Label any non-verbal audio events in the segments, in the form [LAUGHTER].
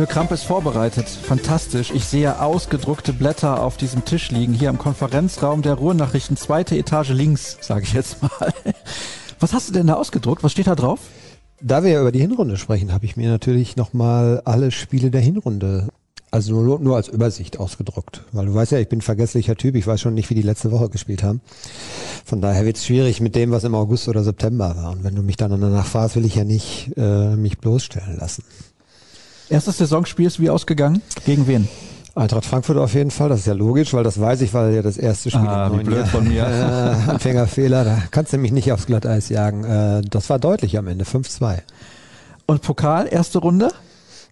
Dirk Kramp ist vorbereitet. Fantastisch. Ich sehe ausgedruckte Blätter auf diesem Tisch liegen. Hier im Konferenzraum der Ruhrnachrichten, zweite Etage links, sage ich jetzt mal. Was hast du denn da ausgedruckt? Was steht da drauf? Da wir ja über die Hinrunde sprechen, habe ich mir natürlich nochmal alle Spiele der Hinrunde, also nur, nur als Übersicht ausgedruckt. Weil du weißt ja, ich bin vergesslicher Typ, ich weiß schon nicht, wie die letzte Woche gespielt haben. Von daher wird es schwierig mit dem, was im August oder September war. Und wenn du mich dann danach fragst, will ich ja nicht äh, mich bloßstellen lassen. Erstes Saisonspiel ist wie ausgegangen? Gegen wen? Eintracht Frankfurt auf jeden Fall, das ist ja logisch, weil das weiß ich, weil ja das erste Spiel Ah, wie blöd Jahr. von mir. Äh, [LAUGHS] Anfängerfehler, da kannst du mich nicht aufs Glatteis jagen. Äh, das war deutlich am Ende, 5-2. Und Pokal, erste Runde?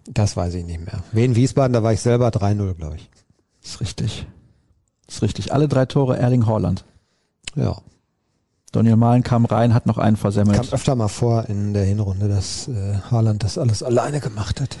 Das weiß ich nicht mehr. Wien Wiesbaden, da war ich selber 3-0, glaube ich. Ist richtig. Ist richtig. Alle drei Tore Erling Haaland. Ja. Daniel Mahlen kam rein, hat noch einen Kam versemmelt. öfter mal vor in der Hinrunde, dass äh, Haaland das alles alleine gemacht hat.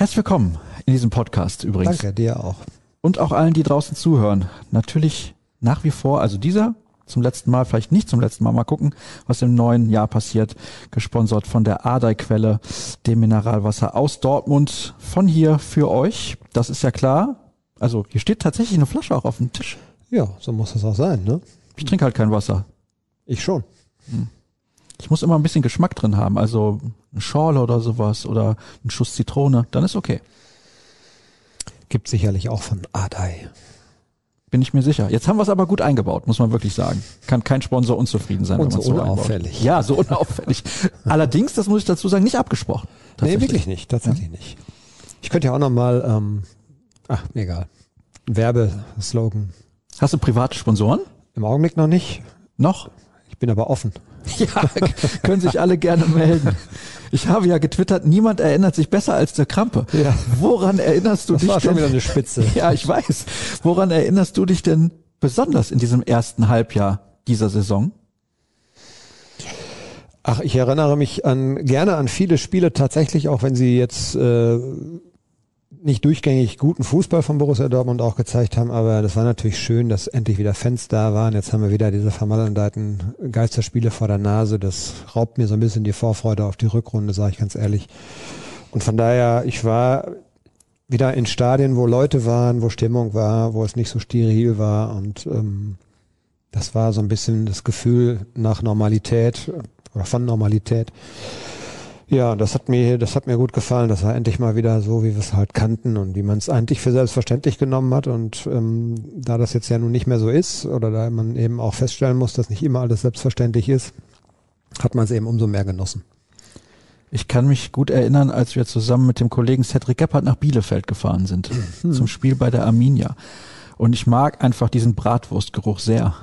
Herzlich willkommen in diesem Podcast übrigens. Danke, dir auch. Und auch allen, die draußen zuhören. Natürlich nach wie vor, also dieser zum letzten Mal, vielleicht nicht zum letzten Mal, mal gucken, was im neuen Jahr passiert. Gesponsert von der Adai-Quelle, dem Mineralwasser aus Dortmund. Von hier für euch. Das ist ja klar. Also hier steht tatsächlich eine Flasche auch auf dem Tisch. Ja, so muss es auch sein, ne? Ich trinke halt kein Wasser. Ich schon. Ich muss immer ein bisschen Geschmack drin haben. Also eine Schorle oder sowas oder ein Schuss Zitrone. Dann ist okay. Gibt sicherlich auch von Adai. Bin ich mir sicher. Jetzt haben wir es aber gut eingebaut, muss man wirklich sagen. Kann kein Sponsor unzufrieden sein. Und wenn man so es einbaut. unauffällig. Ja, so [LAUGHS] unauffällig. Allerdings, das muss ich dazu sagen, nicht abgesprochen. Nee, wirklich nicht, tatsächlich nicht. Ich könnte ja auch noch mal, ähm, ach, egal. Werbeslogan. Hast du private Sponsoren? Im Augenblick noch nicht. Noch? Ich bin aber offen. [LAUGHS] Ja, können sich alle gerne melden. Ich habe ja getwittert, niemand erinnert sich besser als der Krampe. Ja. Woran erinnerst du Das dich war schon denn? wieder eine Spitze. [LAUGHS] Ja, ich weiß. Woran erinnerst du dich denn besonders in diesem ersten Halbjahr dieser Saison? Ach, ich erinnere mich an gerne an viele Spiele tatsächlich, auch wenn sie jetzt äh, nicht durchgängig guten Fußball von Borussia Dortmund auch gezeigt haben, aber das war natürlich schön, dass endlich wieder Fans da waren. Jetzt haben wir wieder diese vermaledeten Geisterspiele vor der Nase. Das raubt mir so ein bisschen die Vorfreude auf die Rückrunde, sage ich ganz ehrlich. Und von daher, ich war wieder in Stadien, wo Leute waren, wo Stimmung war, wo es nicht so steril war und ähm, das war so ein bisschen das Gefühl nach Normalität oder von Normalität. Ja, das hat mir, das hat mir gut gefallen. Das war endlich mal wieder so, wie wir es halt kannten und wie man es eigentlich für selbstverständlich genommen hat. Und ähm, da das jetzt ja nun nicht mehr so ist oder da man eben auch feststellen muss, dass nicht immer alles selbstverständlich ist, hat man es eben umso mehr genossen. Ich kann mich gut erinnern, als wir zusammen mit dem Kollegen Cedric Gebhardt nach Bielefeld gefahren sind, zum Spiel bei der Arminia. Und ich mag einfach diesen Bratwurstgeruch sehr.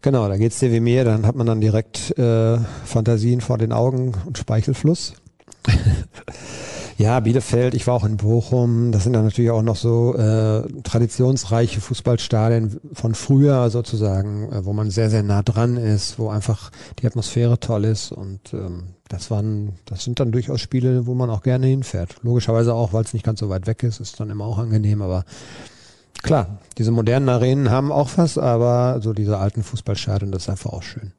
Genau, da geht's dir wie mir, dann hat man dann direkt äh, Fantasien vor den Augen und Speichelfluss. [LAUGHS] ja, Bielefeld, ich war auch in Bochum, das sind dann natürlich auch noch so äh, traditionsreiche Fußballstadien von früher sozusagen, äh, wo man sehr, sehr nah dran ist, wo einfach die Atmosphäre toll ist und ähm, das waren, das sind dann durchaus Spiele, wo man auch gerne hinfährt. Logischerweise auch, weil es nicht ganz so weit weg ist, ist dann immer auch angenehm, aber Klar, diese modernen Arenen haben auch was, aber so diese alten Fußballstadien, das ist einfach auch schön.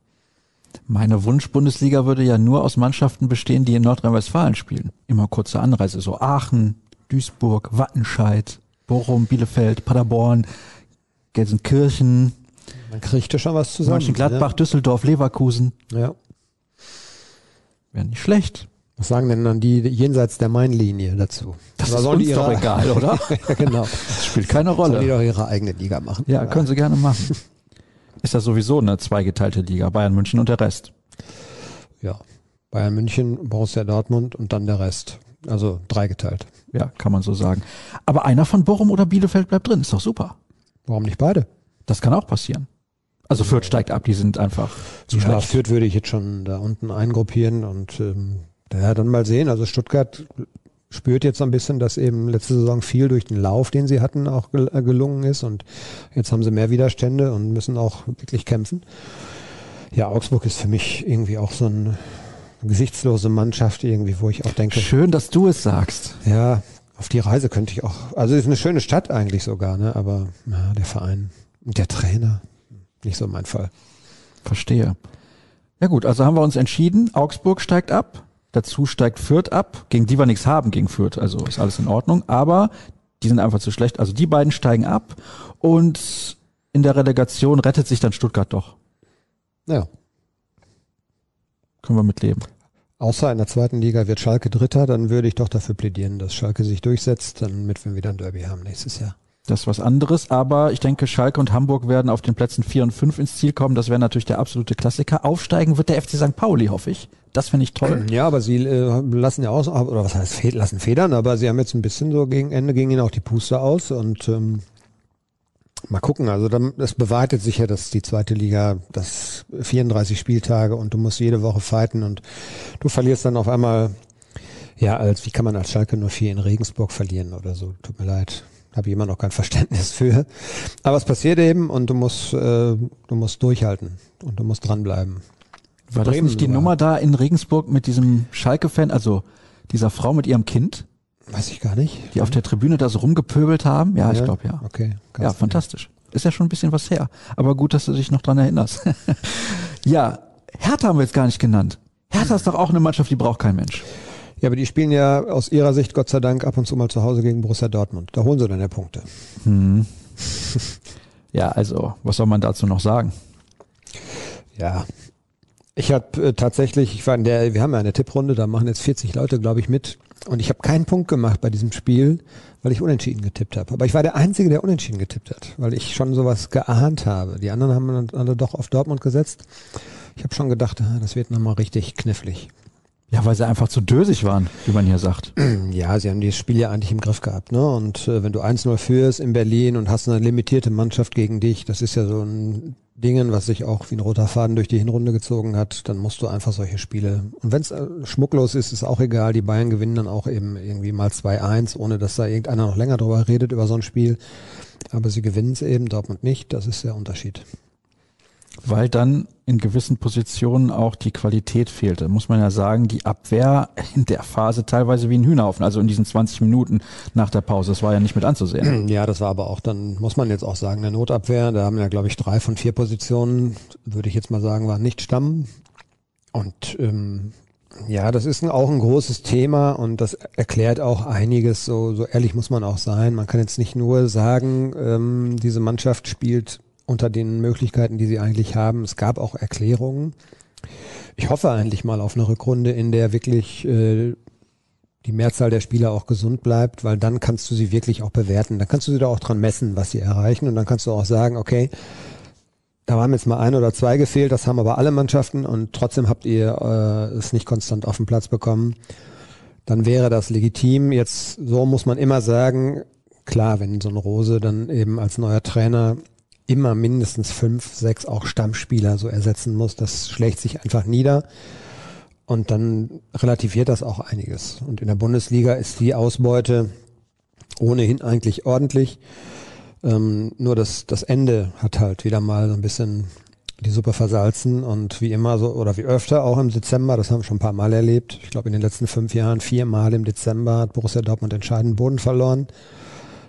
Meine Wunsch-Bundesliga würde ja nur aus Mannschaften bestehen, die in Nordrhein-Westfalen spielen. Immer kurze Anreise, so Aachen, Duisburg, Wattenscheid, Bochum, Bielefeld, Paderborn, Gelsenkirchen, Man kriegt ja schon was zusammen. Mönchengladbach, Düsseldorf, Leverkusen. Ja. ja. Wäre nicht schlecht. Was sagen denn dann die jenseits der Mainlinie dazu? Das Oder ist uns die doch ihre- egal, [LAUGHS] oder? ja, genau. Das spielt keine Sollen die Rolle. doch ihre eigene Liga machen. Ja, können sie gerne machen. [LAUGHS] Ist das sowieso eine zweigeteilte Liga, Bayern München und der Rest. Ja. Bayern München, Borussia Dortmund und dann der Rest. Also dreigeteilt. Ja, kann man so sagen. Aber einer von Bochum oder Bielefeld bleibt drin, ist doch super. Warum nicht beide? Das kann auch passieren. Also Fürth steigt ab, die sind einfach zu Ja, schlecht. Fürth würde ich jetzt schon da unten eingruppieren und ähm, ja, dann mal sehen. Also Stuttgart spürt jetzt so ein bisschen, dass eben letzte Saison viel durch den Lauf, den sie hatten, auch äh, gelungen ist und jetzt haben sie mehr Widerstände und müssen auch wirklich kämpfen. Ja, Augsburg ist für mich irgendwie auch so eine gesichtslose Mannschaft irgendwie, wo ich auch denke, Schön, dass du es sagst. ja, auf die Reise könnte ich auch, also ist eine schöne Stadt eigentlich sogar, ne, aber ja, der Verein und der Trainer, nicht so mein Fall. Verstehe. Ja gut, also haben wir uns entschieden, Augsburg steigt ab. Dazu steigt Fürth ab, gegen die wir nichts haben gegen Fürth, also ist alles in Ordnung. Aber die sind einfach zu schlecht. Also die beiden steigen ab und in der Relegation rettet sich dann Stuttgart doch. Ja. Können wir mitleben. Außer in der zweiten Liga wird Schalke Dritter, dann würde ich doch dafür plädieren, dass Schalke sich durchsetzt, damit wir wieder ein Derby haben nächstes Jahr. Das ist was anderes, aber ich denke, Schalke und Hamburg werden auf den Plätzen vier und fünf ins Ziel kommen. Das wäre natürlich der absolute Klassiker. Aufsteigen wird der FC St. Pauli, hoffe ich. Das finde ich toll. Ja, aber sie äh, lassen ja aus, oder was heißt lassen Federn, aber sie haben jetzt ein bisschen so gegen Ende gegen ihnen auch die Puste aus und ähm, mal gucken. Also dann, es bewahrheitet sich ja, dass die zweite Liga, das 34 Spieltage und du musst jede Woche fighten und du verlierst dann auf einmal, ja, als wie kann man als Schalke nur vier in Regensburg verlieren oder so? Tut mir leid habe ich immer noch kein Verständnis für. Aber es passiert eben und du musst, äh, du musst durchhalten und du musst dranbleiben. War das nicht die sogar. Nummer da in Regensburg mit diesem Schalke-Fan, also dieser Frau mit ihrem Kind? Weiß ich gar nicht. Die auf der Tribüne da so rumgepöbelt haben? Ja, ja? ich glaube ja. Okay. Ja, fantastisch. Ist ja schon ein bisschen was her. Aber gut, dass du dich noch dran erinnerst. [LAUGHS] ja, Hertha haben wir jetzt gar nicht genannt. Hertha ist doch auch eine Mannschaft, die braucht kein Mensch. Ja, aber die spielen ja aus ihrer Sicht Gott sei Dank ab und zu mal zu Hause gegen Borussia Dortmund. Da holen sie dann ja Punkte. Hm. [LAUGHS] Ja, also, was soll man dazu noch sagen? Ja. Ich habe äh, tatsächlich, ich war in der, wir haben ja eine Tipprunde, da machen jetzt 40 Leute, glaube ich, mit. Und ich habe keinen Punkt gemacht bei diesem Spiel, weil ich unentschieden getippt habe. Aber ich war der Einzige, der unentschieden getippt hat, weil ich schon sowas geahnt habe. Die anderen haben dann alle doch auf Dortmund gesetzt. Ich habe schon gedacht, ah, das wird nochmal richtig knifflig. Ja, weil sie einfach zu dösig waren, wie man hier sagt. [CLEARS THROAT] Ja, sie haben dieses Spiel ja eigentlich im Griff gehabt. Ne? Und äh, wenn du 1-0 führst in Berlin und hast eine limitierte Mannschaft gegen dich, das ist ja so ein Dingen, was sich auch wie ein roter Faden durch die Hinrunde gezogen hat, dann musst du einfach solche Spiele. Und wenn es äh, schmucklos ist, ist auch egal. Die Bayern gewinnen dann auch eben irgendwie mal 2-1, ohne dass da irgendeiner noch länger drüber redet über so ein Spiel. Aber sie gewinnen es eben, Dortmund nicht. Das ist der Unterschied weil dann in gewissen Positionen auch die Qualität fehlte. Muss man ja sagen, die Abwehr in der Phase teilweise wie ein Hühnerhaufen, also in diesen 20 Minuten nach der Pause. Das war ja nicht mit anzusehen. [CLEARS THROAT] Ja, das war aber auch dann, muss man jetzt auch sagen, der Notabwehr, da haben ja, glaube ich, drei von vier Positionen, würde ich jetzt mal sagen, waren nicht Stamm. Und ähm, ja, das ist auch ein großes Thema und das erklärt auch einiges. So, so ehrlich muss man auch sein. Man kann jetzt nicht nur sagen, ähm, diese Mannschaft spielt unter den Möglichkeiten, die sie eigentlich haben. Es gab auch Erklärungen. Ich hoffe eigentlich mal auf eine Rückrunde, in der wirklich äh, die Mehrzahl der Spieler auch gesund bleibt, weil dann kannst du sie wirklich auch bewerten. Dann kannst du sie da auch dran messen, was sie erreichen und dann kannst du auch sagen, okay, da haben jetzt mal ein oder zwei gefehlt, das haben aber alle Mannschaften und trotzdem habt ihr äh, es nicht konstant auf den Platz bekommen. Dann wäre das legitim. Jetzt so muss man immer sagen, klar, wenn so ein Rose dann eben als neuer Trainer immer mindestens fünf, sechs auch Stammspieler so ersetzen muss. Das schlägt sich einfach nieder. Und dann relativiert das auch einiges. Und in der Bundesliga ist die Ausbeute ohnehin eigentlich ordentlich. Ähm, nur das, das Ende hat halt wieder mal so ein bisschen die Suppe versalzen und wie immer so oder wie öfter auch im Dezember, das haben wir schon ein paar Mal erlebt. Ich glaube in den letzten fünf Jahren viermal im Dezember hat Borussia Dortmund entscheidend Boden verloren.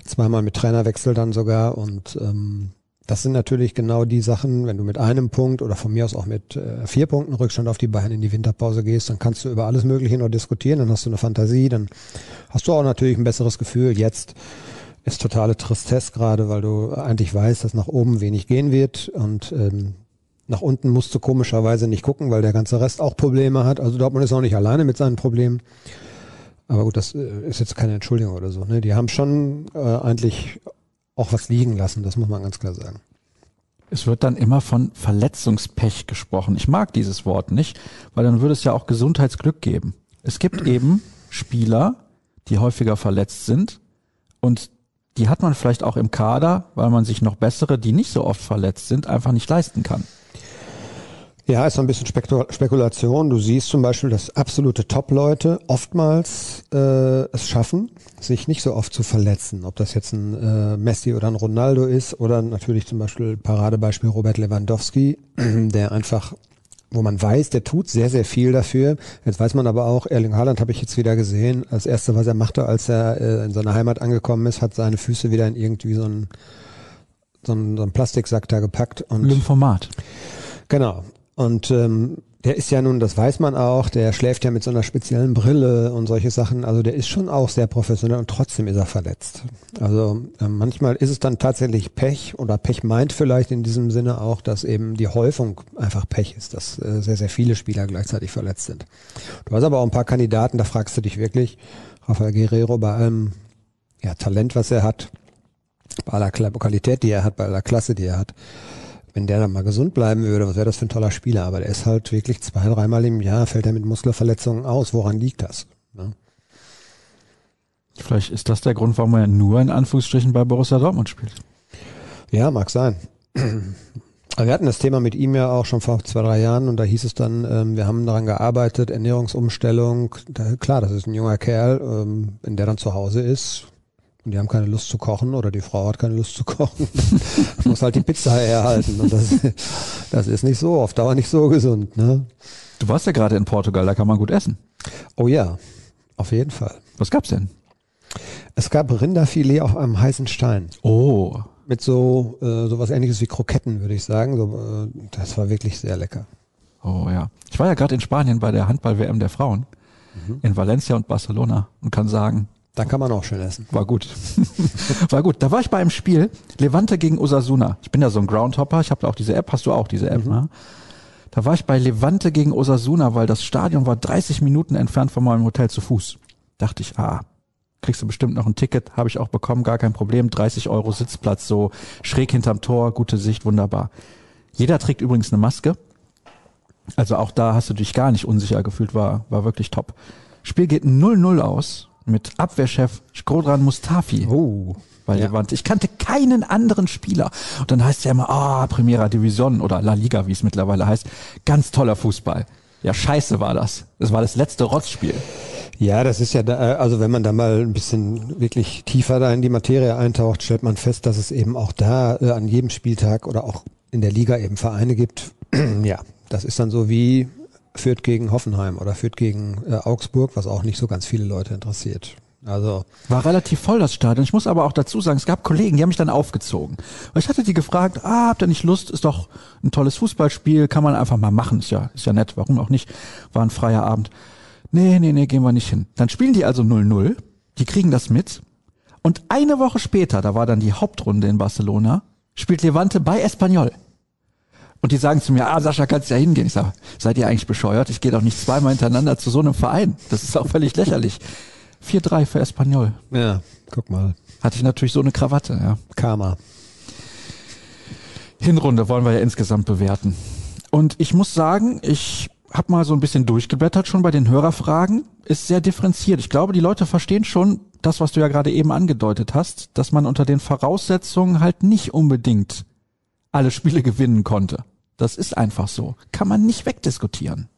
Zweimal mit Trainerwechsel dann sogar und ähm, das sind natürlich genau die Sachen, wenn du mit einem Punkt oder von mir aus auch mit äh, vier Punkten Rückstand auf die Bayern in die Winterpause gehst, dann kannst du über alles Mögliche noch diskutieren, dann hast du eine Fantasie, dann hast du auch natürlich ein besseres Gefühl. Jetzt ist totale Tristesse gerade, weil du eigentlich weißt, dass nach oben wenig gehen wird und ähm, nach unten musst du komischerweise nicht gucken, weil der ganze Rest auch Probleme hat. Also Dortmund ist auch nicht alleine mit seinen Problemen. Aber gut, das äh, ist jetzt keine Entschuldigung oder so. Ne? Die haben schon äh, eigentlich auch was liegen lassen, das muss man ganz klar sagen. Es wird dann immer von Verletzungspech gesprochen. Ich mag dieses Wort nicht, weil dann würde es ja auch Gesundheitsglück geben. Es gibt [CLEARS THROAT] eben Spieler, die häufiger verletzt sind und die hat man vielleicht auch im Kader, weil man sich noch bessere, die nicht so oft verletzt sind, einfach nicht leisten kann. Ja, ist so ein bisschen Spekulation. Du siehst zum Beispiel, dass absolute Top-Leute oftmals äh, es schaffen, sich nicht so oft zu verletzen. Ob das jetzt ein äh, Messi oder ein Ronaldo ist oder natürlich zum Beispiel Paradebeispiel Robert Lewandowski, [CLEARS THROAT] der einfach wo man weiß, der tut sehr, sehr viel dafür. Jetzt weiß man aber auch, Erling Haaland habe ich jetzt wieder gesehen. Als erste, was er machte, als er äh, in seiner Heimat angekommen ist, hat seine Füße wieder in irgendwie so einen, so einen, so einen Plastiksack da gepackt. Und Lymphomat. Genau. Und ähm, der ist ja nun, das weiß man auch, der schläft ja mit so einer speziellen Brille und solche Sachen. Also der ist schon auch sehr professionell und trotzdem ist er verletzt. Also äh, manchmal ist es dann tatsächlich Pech oder Pech meint vielleicht in diesem Sinne auch, dass eben die Häufung einfach Pech ist, dass äh, sehr, sehr viele Spieler gleichzeitig verletzt sind. Du hast aber auch ein paar Kandidaten, da fragst du dich wirklich, Rafael Guerrero bei allem ja, Talent, was er hat, bei aller Qualität, die er hat, bei aller Klasse, die er hat wenn der dann mal gesund bleiben würde, was wäre das für ein toller Spieler? Aber der ist halt wirklich zwei, dreimal im Jahr fällt er mit Muskelverletzungen aus. Woran liegt das? Ne? Vielleicht ist das der Grund, warum er nur in Anführungsstrichen bei Borussia Dortmund spielt. Ja, mag sein. [CLEARS THROAT] Aber wir hatten das Thema mit ihm ja auch schon vor zwei, drei Jahren und da hieß es dann, ähm, wir haben daran gearbeitet, Ernährungsumstellung. Da, klar, das ist ein junger Kerl, ähm, wenn der dann zu Hause ist, und die haben keine Lust zu kochen oder die Frau hat keine Lust zu kochen. [LAUGHS] muss halt die Pizza herhalten. Und das, das ist nicht so, auf Dauer nicht so gesund. Ne? Du warst ja gerade in Portugal, da kann man gut essen. Oh ja, auf jeden Fall. Was gab's denn? Es gab Rinderfilet auf einem heißen Stein. Oh. Mit so äh, sowas ähnliches wie Kroketten, würde ich sagen. So, äh, das war wirklich sehr lecker. Oh ja. Ich war ja gerade in Spanien bei der Handball-WM der Frauen. Mhm. In Valencia und Barcelona und kann sagen, da kann man auch schön essen. War gut. [LAUGHS] war gut. Da war ich bei einem Spiel, Levante gegen Osasuna. Ich bin ja so ein Groundhopper, ich habe auch diese App, hast du auch diese App, mhm. ne? Da war ich bei Levante gegen Osasuna, weil das Stadion war 30 Minuten entfernt von meinem Hotel zu Fuß. Dachte ich, ah, kriegst du bestimmt noch ein Ticket, habe ich auch bekommen, gar kein Problem. 30 Euro Sitzplatz, so schräg hinterm Tor, gute Sicht, wunderbar. Jeder trägt übrigens eine Maske. Also auch da hast du dich gar nicht unsicher gefühlt, war, war wirklich top. Spiel geht 0-0 aus mit Abwehrchef Skodran Mustafi. Oh. Weil ja. Ich kannte keinen anderen Spieler. Und dann heißt es ja immer, ah, Primera Division oder La Liga, wie es mittlerweile heißt. Ganz toller Fußball. Ja, scheiße war das. Das war das letzte Rotzspiel. Ja, das ist ja, da, also wenn man da mal ein bisschen wirklich tiefer da in die Materie eintaucht, stellt man fest, dass es eben auch da äh, an jedem Spieltag oder auch in der Liga eben Vereine gibt. [CLEARS THROAT] ja, das ist dann so wie führt gegen Hoffenheim oder führt gegen äh, Augsburg, was auch nicht so ganz viele Leute interessiert. Also war relativ voll das Stadion. Ich muss aber auch dazu sagen, es gab Kollegen, die haben mich dann aufgezogen. Weil ich hatte die gefragt, ah, habt ihr nicht Lust? Ist doch ein tolles Fußballspiel, kann man einfach mal machen. Ist ja, ist ja nett, warum auch nicht? War ein freier Abend. Nee, nee, nee, gehen wir nicht hin. Dann spielen die also 0-0, die kriegen das mit. Und eine Woche später, da war dann die Hauptrunde in Barcelona, spielt Levante bei Espanyol. Und die sagen zu mir, ah, Sascha, kannst ja hingehen. Ich sage, seid ihr eigentlich bescheuert? Ich gehe doch nicht zweimal hintereinander zu so einem Verein. Das ist auch völlig lächerlich. 4-3 für Espanyol. Ja, guck mal. Hatte ich natürlich so eine Krawatte, ja. Karma. Hinrunde wollen wir ja insgesamt bewerten. Und ich muss sagen, ich habe mal so ein bisschen durchgeblättert schon bei den Hörerfragen. Ist sehr differenziert. Ich glaube, die Leute verstehen schon das, was du ja gerade eben angedeutet hast, dass man unter den Voraussetzungen halt nicht unbedingt alle Spiele gewinnen konnte. Das ist einfach so. Kann man nicht wegdiskutieren.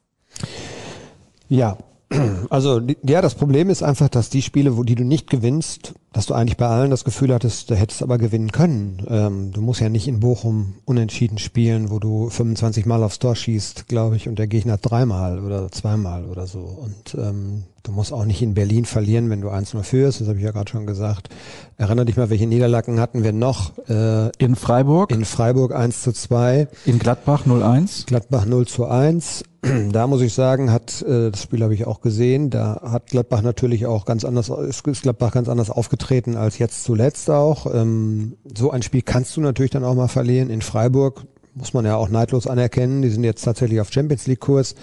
Ja, [CLEARS THROAT] also ja, das Problem ist einfach, dass die Spiele, wo die du nicht gewinnst, dass du eigentlich bei allen das Gefühl hattest, du hättest aber gewinnen können. Ähm, du musst ja nicht in Bochum unentschieden spielen, wo du 25 Mal aufs Tor schießt, glaube ich, und der Gegner dreimal oder zweimal oder so. Und ähm, Du musst auch nicht in Berlin verlieren, wenn du 1-0 führst, das habe ich ja gerade schon gesagt. Erinnere dich mal, welche Niederlagen hatten wir noch? Äh, in Freiburg. In Freiburg 1 zu 2. In Gladbach 0-1. Gladbach 0 zu 1. [CLEARS THROAT] Da muss ich sagen, hat, äh, das Spiel habe ich auch gesehen, da hat Gladbach natürlich auch ganz anders, ist Gladbach ganz anders aufgetreten als jetzt zuletzt auch. Ähm, so ein Spiel kannst du natürlich dann auch mal verlieren. In Freiburg muss man ja auch neidlos anerkennen. Die sind jetzt tatsächlich auf Champions League Kurs.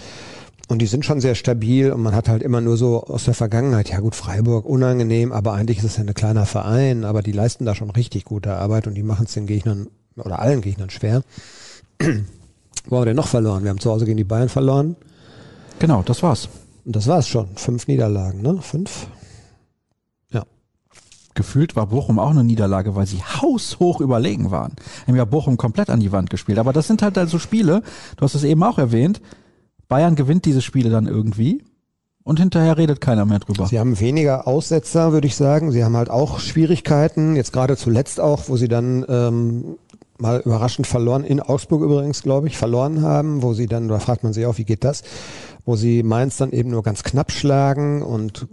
Und die sind schon sehr stabil und man hat halt immer nur so aus der Vergangenheit, ja gut, Freiburg unangenehm, aber eigentlich ist es ja ein kleiner Verein, aber die leisten da schon richtig gute Arbeit und die machen es den Gegnern oder allen Gegnern schwer. Wo haben wir denn noch verloren? Wir haben zu Hause gegen die Bayern verloren. Genau, das war's. Und das war's schon. Fünf Niederlagen, ne? Fünf? Gefühlt war Bochum auch eine Niederlage, weil sie haushoch überlegen waren. Haben ja Bochum komplett an die Wand gespielt. Aber das sind halt also Spiele, du hast es eben auch erwähnt, Bayern gewinnt diese Spiele dann irgendwie und hinterher redet keiner mehr drüber. Sie haben weniger Aussetzer, würde ich sagen. Sie haben halt auch Schwierigkeiten, jetzt gerade zuletzt auch, wo sie dann ähm, mal überraschend verloren, in Augsburg übrigens, glaube ich, verloren haben, wo sie dann, da fragt man sich auch, wie geht das, wo sie Mainz dann eben nur ganz knapp schlagen und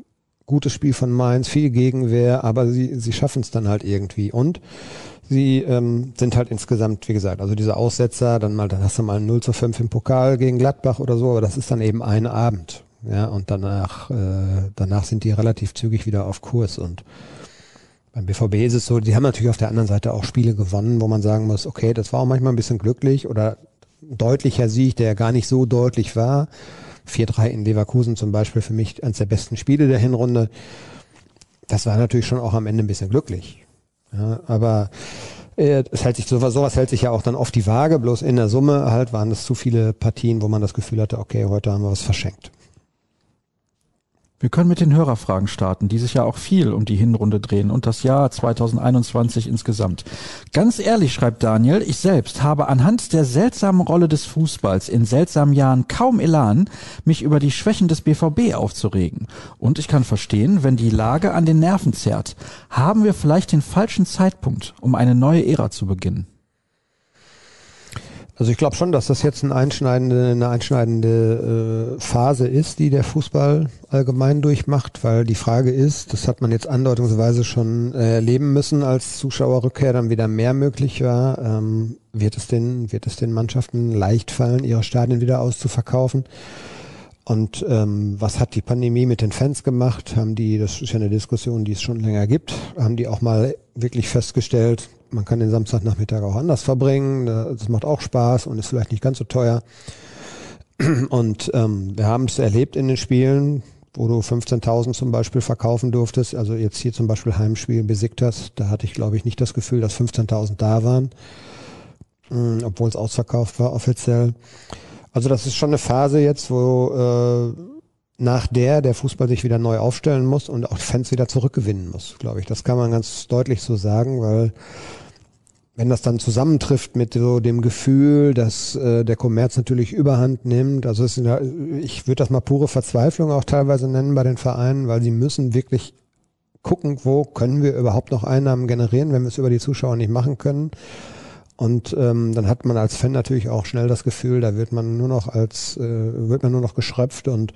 gutes Spiel von Mainz, viel Gegenwehr, aber sie, sie schaffen es dann halt irgendwie. Und sie ähm, sind halt insgesamt, wie gesagt, also diese Aussetzer, dann mal, dann hast du mal 0 zu 5 im Pokal gegen Gladbach oder so, aber das ist dann eben ein Abend. Ja, und danach, äh, danach sind die relativ zügig wieder auf Kurs und beim BVB ist es so, die haben natürlich auf der anderen Seite auch Spiele gewonnen, wo man sagen muss, okay, das war auch manchmal ein bisschen glücklich oder deutlicher Sieg, der gar nicht so deutlich war. 4-3 in Leverkusen zum Beispiel für mich eines der besten Spiele der Hinrunde. Das war natürlich schon auch am Ende ein bisschen glücklich. Ja, aber äh, es hält sich sowas, sowas hält sich ja auch dann oft die Waage, bloß in der Summe halt waren es zu viele Partien, wo man das Gefühl hatte, okay, heute haben wir was verschenkt. Wir können mit den Hörerfragen starten, die sich ja auch viel um die Hinrunde drehen und das Jahr 2021 insgesamt. Ganz ehrlich, schreibt Daniel, ich selbst habe anhand der seltsamen Rolle des Fußballs in seltsamen Jahren kaum Elan, mich über die Schwächen des BVB aufzuregen. Und ich kann verstehen, wenn die Lage an den Nerven zerrt. Haben wir vielleicht den falschen Zeitpunkt, um eine neue Ära zu beginnen? Also ich glaube schon, dass das jetzt eine einschneidende, eine einschneidende äh, Phase ist, die der Fußball allgemein durchmacht, weil die Frage ist, das hat man jetzt andeutungsweise schon äh, erleben müssen, als Zuschauerrückkehr dann wieder mehr möglich war, ähm, wird es den, wird es den Mannschaften leicht fallen, ihre Stadien wieder auszuverkaufen. Und ähm, was hat die Pandemie mit den Fans gemacht? Haben die, das ist ja eine Diskussion, die es schon länger gibt, haben die auch mal wirklich festgestellt, man kann den Samstagnachmittag auch anders verbringen. Das macht auch Spaß und ist vielleicht nicht ganz so teuer. [CLEARS THROAT] Und ähm, wir haben es erlebt in den Spielen, wo du 15.000 zum Beispiel verkaufen durftest. Also jetzt hier zum Beispiel Heimspiel Besiktas, da hatte ich glaube ich nicht das Gefühl, dass 15.000 da waren, ähm, obwohl es ausverkauft war offiziell. Also das ist schon eine Phase jetzt, wo äh, nach der der Fußball sich wieder neu aufstellen muss und auch Fans wieder zurückgewinnen muss, glaube ich. Das kann man ganz deutlich so sagen, weil wenn das dann zusammentrifft mit so dem Gefühl, dass äh, der Kommerz natürlich Überhand nimmt, also es ist, ich würde das mal pure Verzweiflung auch teilweise nennen bei den Vereinen, weil sie müssen wirklich gucken, wo können wir überhaupt noch Einnahmen generieren, wenn wir es über die Zuschauer nicht machen können. Und ähm, dann hat man als Fan natürlich auch schnell das Gefühl, da wird man nur noch als, äh, wird man nur noch geschröpft und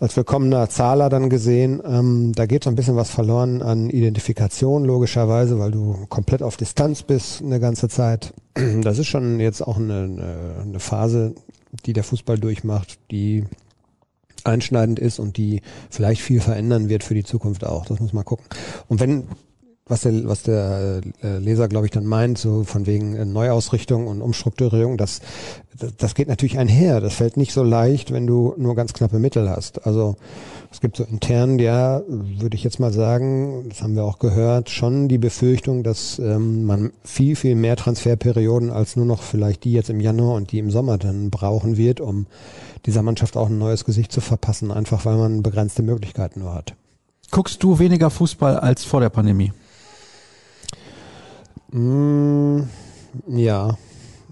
als willkommener Zahler dann gesehen. Ähm, da geht so ein bisschen was verloren an Identifikation, logischerweise, weil du komplett auf Distanz bist eine ganze Zeit. [CLEARS THROAT] Das ist schon jetzt auch eine, eine Phase, die der Fußball durchmacht, die einschneidend ist und die vielleicht viel verändern wird für die Zukunft auch. Das muss man gucken. Und wenn was der, was der äh, Leser, glaube ich, dann meint, so von wegen äh, Neuausrichtung und Umstrukturierung, das, das geht natürlich einher. Das fällt nicht so leicht, wenn du nur ganz knappe Mittel hast. Also es gibt so intern, ja, würde ich jetzt mal sagen, das haben wir auch gehört, schon die Befürchtung, dass ähm, man viel, viel mehr Transferperioden als nur noch vielleicht die jetzt im Januar und die im Sommer dann brauchen wird, um dieser Mannschaft auch ein neues Gesicht zu verpassen, einfach weil man begrenzte Möglichkeiten nur hat. Guckst du weniger Fußball als vor der Pandemie? Mm, ja,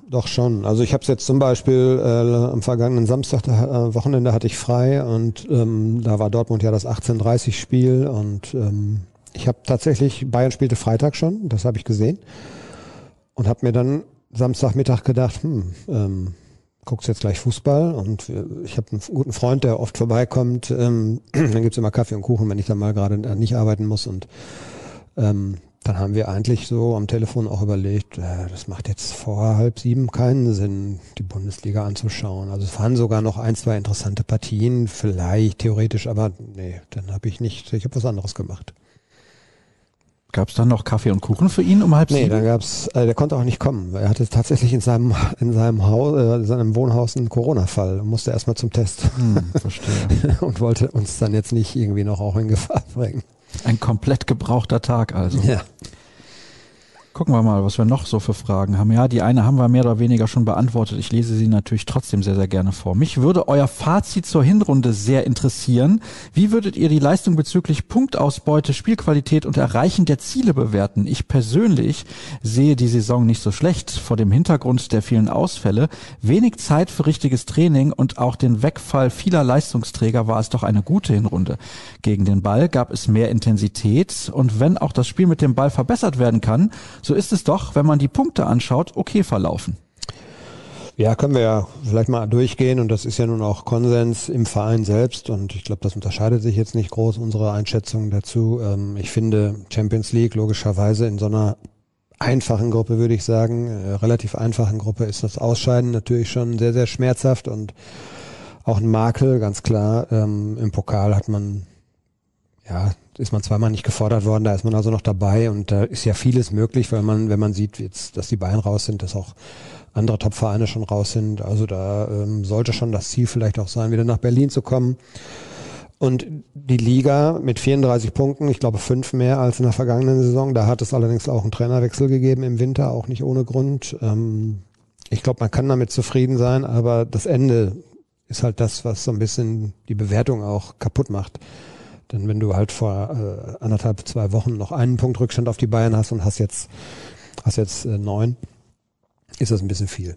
doch schon. Also ich habe es jetzt zum Beispiel äh, am vergangenen Samstag, äh, Wochenende hatte ich frei und ähm, da war Dortmund ja das 18:30 Spiel und ähm, ich habe tatsächlich Bayern spielte Freitag schon, das habe ich gesehen und habe mir dann Samstagmittag gedacht, hm, ähm, guckst jetzt gleich Fußball und ich habe einen guten Freund, der oft vorbeikommt. Ähm, [CLEARS THROAT] dann gibt's immer Kaffee und Kuchen, wenn ich dann mal gerade nicht arbeiten muss und ähm, dann haben wir eigentlich so am Telefon auch überlegt, äh, das macht jetzt vor halb sieben keinen Sinn, die Bundesliga anzuschauen. Also es waren sogar noch ein, zwei interessante Partien, vielleicht theoretisch, aber nee, dann habe ich nicht, ich habe was anderes gemacht. Gab es dann noch Kaffee und Kuchen für ihn um halb nee, sieben? Nee, dann gab's, äh, der konnte auch nicht kommen. Er hatte tatsächlich in seinem in seinem Haus, äh, in seinem Wohnhaus einen Corona-Fall und musste erstmal zum Test. Hm, verstehe. [LAUGHS] und wollte uns dann jetzt nicht irgendwie noch auch in Gefahr bringen. Ein komplett gebrauchter Tag also. Ja. Gucken wir mal, was wir noch so für Fragen haben. Ja, die eine haben wir mehr oder weniger schon beantwortet. Ich lese sie natürlich trotzdem sehr, sehr gerne vor. Mich würde euer Fazit zur Hinrunde sehr interessieren. Wie würdet ihr die Leistung bezüglich Punktausbeute, Spielqualität und Erreichen der Ziele bewerten? Ich persönlich sehe die Saison nicht so schlecht. Vor dem Hintergrund der vielen Ausfälle, wenig Zeit für richtiges Training und auch den Wegfall vieler Leistungsträger war es doch eine gute Hinrunde. Gegen den Ball gab es mehr Intensität und wenn auch das Spiel mit dem Ball verbessert werden kann, so ist es doch, wenn man die Punkte anschaut, okay verlaufen. Ja, können wir ja vielleicht mal durchgehen und das ist ja nun auch Konsens im Verein selbst und ich glaube, das unterscheidet sich jetzt nicht groß, unsere Einschätzung dazu. Ähm, ich finde Champions League logischerweise in so einer einfachen Gruppe, würde ich sagen, äh, relativ einfachen Gruppe ist das Ausscheiden natürlich schon sehr, sehr schmerzhaft und auch ein Makel, ganz klar. Ähm, Im Pokal hat man, ja, ist man zweimal nicht gefordert worden, da ist man also noch dabei und da ist ja vieles möglich, weil man, wenn man sieht, jetzt, dass die Bayern raus sind, dass auch andere Top-Vereine schon raus sind. Also da ähm, sollte schon das Ziel vielleicht auch sein, wieder nach Berlin zu kommen. Und die Liga mit 34 Punkten, ich glaube fünf mehr als in der vergangenen Saison. Da hat es allerdings auch einen Trainerwechsel gegeben im Winter, auch nicht ohne Grund. Ähm, ich glaube, man kann damit zufrieden sein, aber das Ende ist halt das, was so ein bisschen die Bewertung auch kaputt macht. Denn wenn du halt vor äh, anderthalb, zwei Wochen noch einen Punkt Rückstand auf die Bayern hast und hast jetzt, hast jetzt äh, neun, ist das ein bisschen viel.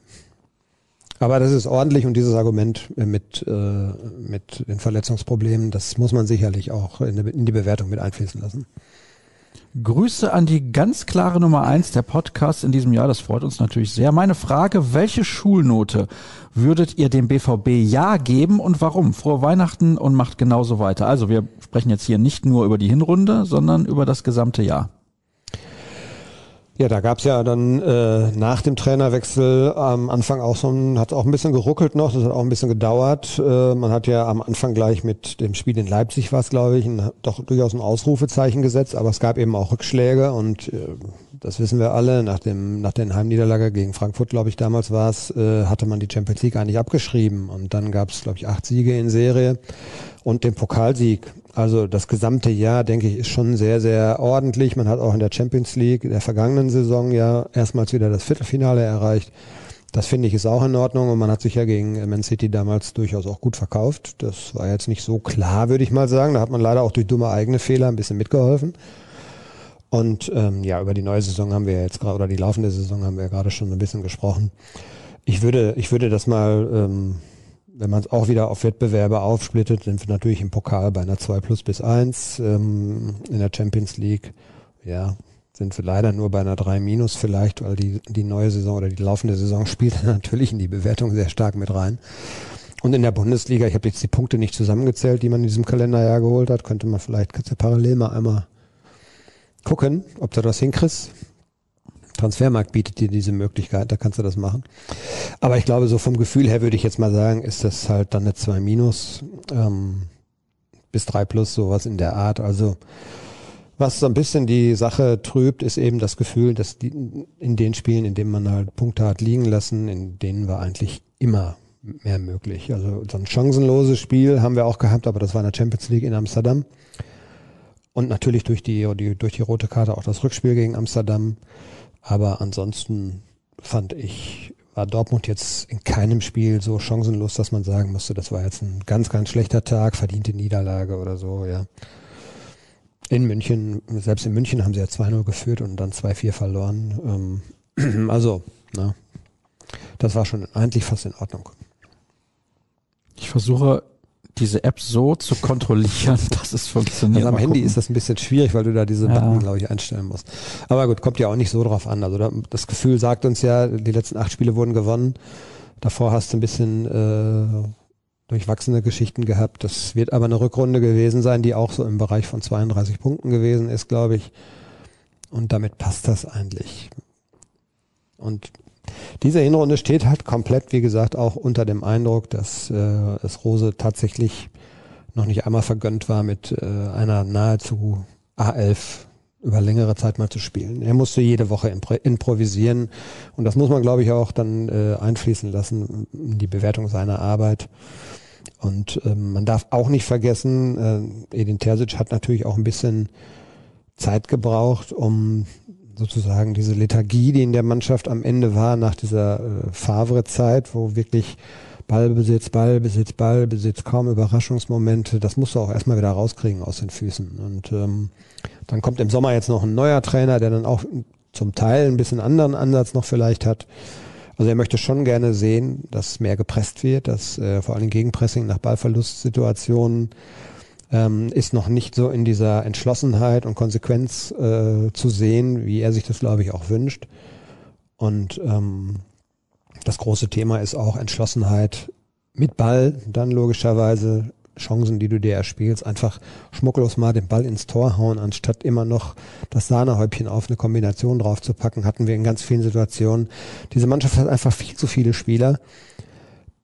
Aber das ist ordentlich und dieses Argument mit, äh, mit den Verletzungsproblemen, das muss man sicherlich auch in, in die Bewertung mit einfließen lassen. Grüße an die ganz klare Nummer eins der Podcast in diesem Jahr. Das freut uns natürlich sehr. Meine Frage, welche Schulnote würdet ihr dem BVB Ja geben und warum? Frohe Weihnachten und macht genauso weiter. Also wir sprechen jetzt hier nicht nur über die Hinrunde, sondern über das gesamte Jahr. Ja, da gab's ja dann äh, nach dem Trainerwechsel am Anfang auch so ein, hat auch ein bisschen geruckelt noch, das hat auch ein bisschen gedauert. Äh, man hat ja am Anfang gleich mit dem Spiel in Leipzig was, glaube ich, ein, doch durchaus ein Ausrufezeichen gesetzt, aber es gab eben auch Rückschläge und äh, das wissen wir alle. Nach dem nach den Heimniederlage gegen Frankfurt, glaube ich, damals war es, äh, hatte man die Champions League eigentlich abgeschrieben und dann gab's, glaube ich, acht Siege in Serie und den Pokalsieg. Also das gesamte Jahr, denke ich, ist schon sehr, sehr ordentlich. Man hat auch in der Champions League der vergangenen Saison ja erstmals wieder das Viertelfinale erreicht. Das finde ich ist auch in Ordnung und man hat sich ja gegen Man City damals durchaus auch gut verkauft. Das war jetzt nicht so klar, würde ich mal sagen. Da hat man leider auch durch dumme eigene Fehler ein bisschen mitgeholfen. Und ähm, ja, über die neue Saison haben wir jetzt gerade, oder die laufende Saison haben wir gerade schon ein bisschen gesprochen. Ich würde, ich würde das mal ähm, wenn man es auch wieder auf Wettbewerbe aufsplittet, sind wir natürlich im Pokal bei einer 2 plus bis 1. Ähm, in der Champions League, ja, sind wir leider nur bei einer 3 minus vielleicht, weil die, die neue Saison oder die laufende Saison [LAUGHS] spielt natürlich in die Bewertung sehr stark mit rein. Und in der Bundesliga, ich habe jetzt die Punkte nicht zusammengezählt, die man in diesem Kalenderjahr geholt hat, könnte man vielleicht, parallel mal einmal gucken, ob du das hinkriegst. Transfermarkt bietet dir diese Möglichkeit, da kannst du das machen. Aber ich glaube, so vom Gefühl her würde ich jetzt mal sagen, ist das halt dann eine 2 minus ähm, bis 3 plus, sowas in der Art. Also was so ein bisschen die Sache trübt, ist eben das Gefühl, dass die, in den Spielen, in denen man halt Punkte hat liegen lassen, in denen war eigentlich immer mehr möglich. Also so ein chancenloses Spiel haben wir auch gehabt, aber das war in der Champions League in Amsterdam. Und natürlich durch die, durch die rote Karte auch das Rückspiel gegen Amsterdam. Aber ansonsten fand ich, war Dortmund jetzt in keinem Spiel so chancenlos, dass man sagen musste, das war jetzt ein ganz, ganz schlechter Tag, verdiente Niederlage oder so, ja. In München, selbst in München haben sie ja 2-0 geführt und dann 2-4 verloren. Ähm, [CLEARS THROAT] also, na, das war schon eigentlich fast in Ordnung. Ich versuche diese App so zu kontrollieren, [LAUGHS] dass es funktioniert. Also am Mal Handy gucken. ist das ein bisschen schwierig, weil du da diese ja. Button, glaube ich, einstellen musst. Aber gut, kommt ja auch nicht so drauf an. Also das Gefühl sagt uns ja, die letzten acht Spiele wurden gewonnen. Davor hast du ein bisschen äh, durchwachsene Geschichten gehabt. Das wird aber eine Rückrunde gewesen sein, die auch so im Bereich von 32 Punkten gewesen ist, glaube ich. Und damit passt das eigentlich. Und diese Hinrunde steht halt komplett, wie gesagt, auch unter dem Eindruck, dass äh, es Rose tatsächlich noch nicht einmal vergönnt war, mit äh, einer nahezu A11 über längere Zeit mal zu spielen. Er musste jede Woche improvisieren und das muss man, glaube ich, auch dann äh, einfließen lassen in die Bewertung seiner Arbeit. Und ähm, man darf auch nicht vergessen, äh, Edin Terzic hat natürlich auch ein bisschen Zeit gebraucht, um sozusagen diese Lethargie, die in der Mannschaft am Ende war, nach dieser äh, Favre-Zeit, wo wirklich Ballbesitz, Ballbesitz, Ballbesitz, kaum Überraschungsmomente, das musst du auch erstmal wieder rauskriegen aus den Füßen. Und ähm, dann kommt im Sommer jetzt noch ein neuer Trainer, der dann auch zum Teil ein bisschen anderen Ansatz noch vielleicht hat. Also er möchte schon gerne sehen, dass mehr gepresst wird, dass äh, vor allem Gegenpressing nach Ballverlustsituationen ähm, ist noch nicht so in dieser Entschlossenheit und Konsequenz äh, zu sehen, wie er sich das, glaube ich, auch wünscht. Und ähm, das große Thema ist auch Entschlossenheit mit Ball, dann logischerweise Chancen, die du dir erspielst, einfach schmucklos mal den Ball ins Tor hauen, anstatt immer noch das Sahnehäubchen auf eine Kombination draufzupacken, hatten wir in ganz vielen Situationen. Diese Mannschaft hat einfach viel zu viele Spieler,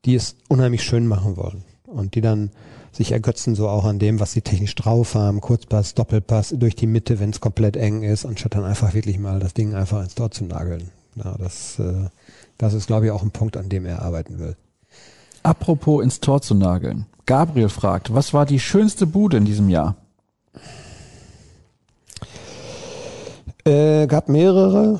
die es unheimlich schön machen wollen und die dann sich ergötzen so auch an dem, was sie technisch drauf haben, Kurzpass, Doppelpass durch die Mitte, wenn es komplett eng ist, anstatt dann einfach wirklich mal das Ding einfach ins Tor zu nageln. Ja, das, äh, das ist, glaube ich, auch ein Punkt, an dem er arbeiten will. Apropos ins Tor zu nageln. Gabriel fragt, was war die schönste Bude in diesem Jahr? Äh, gab mehrere.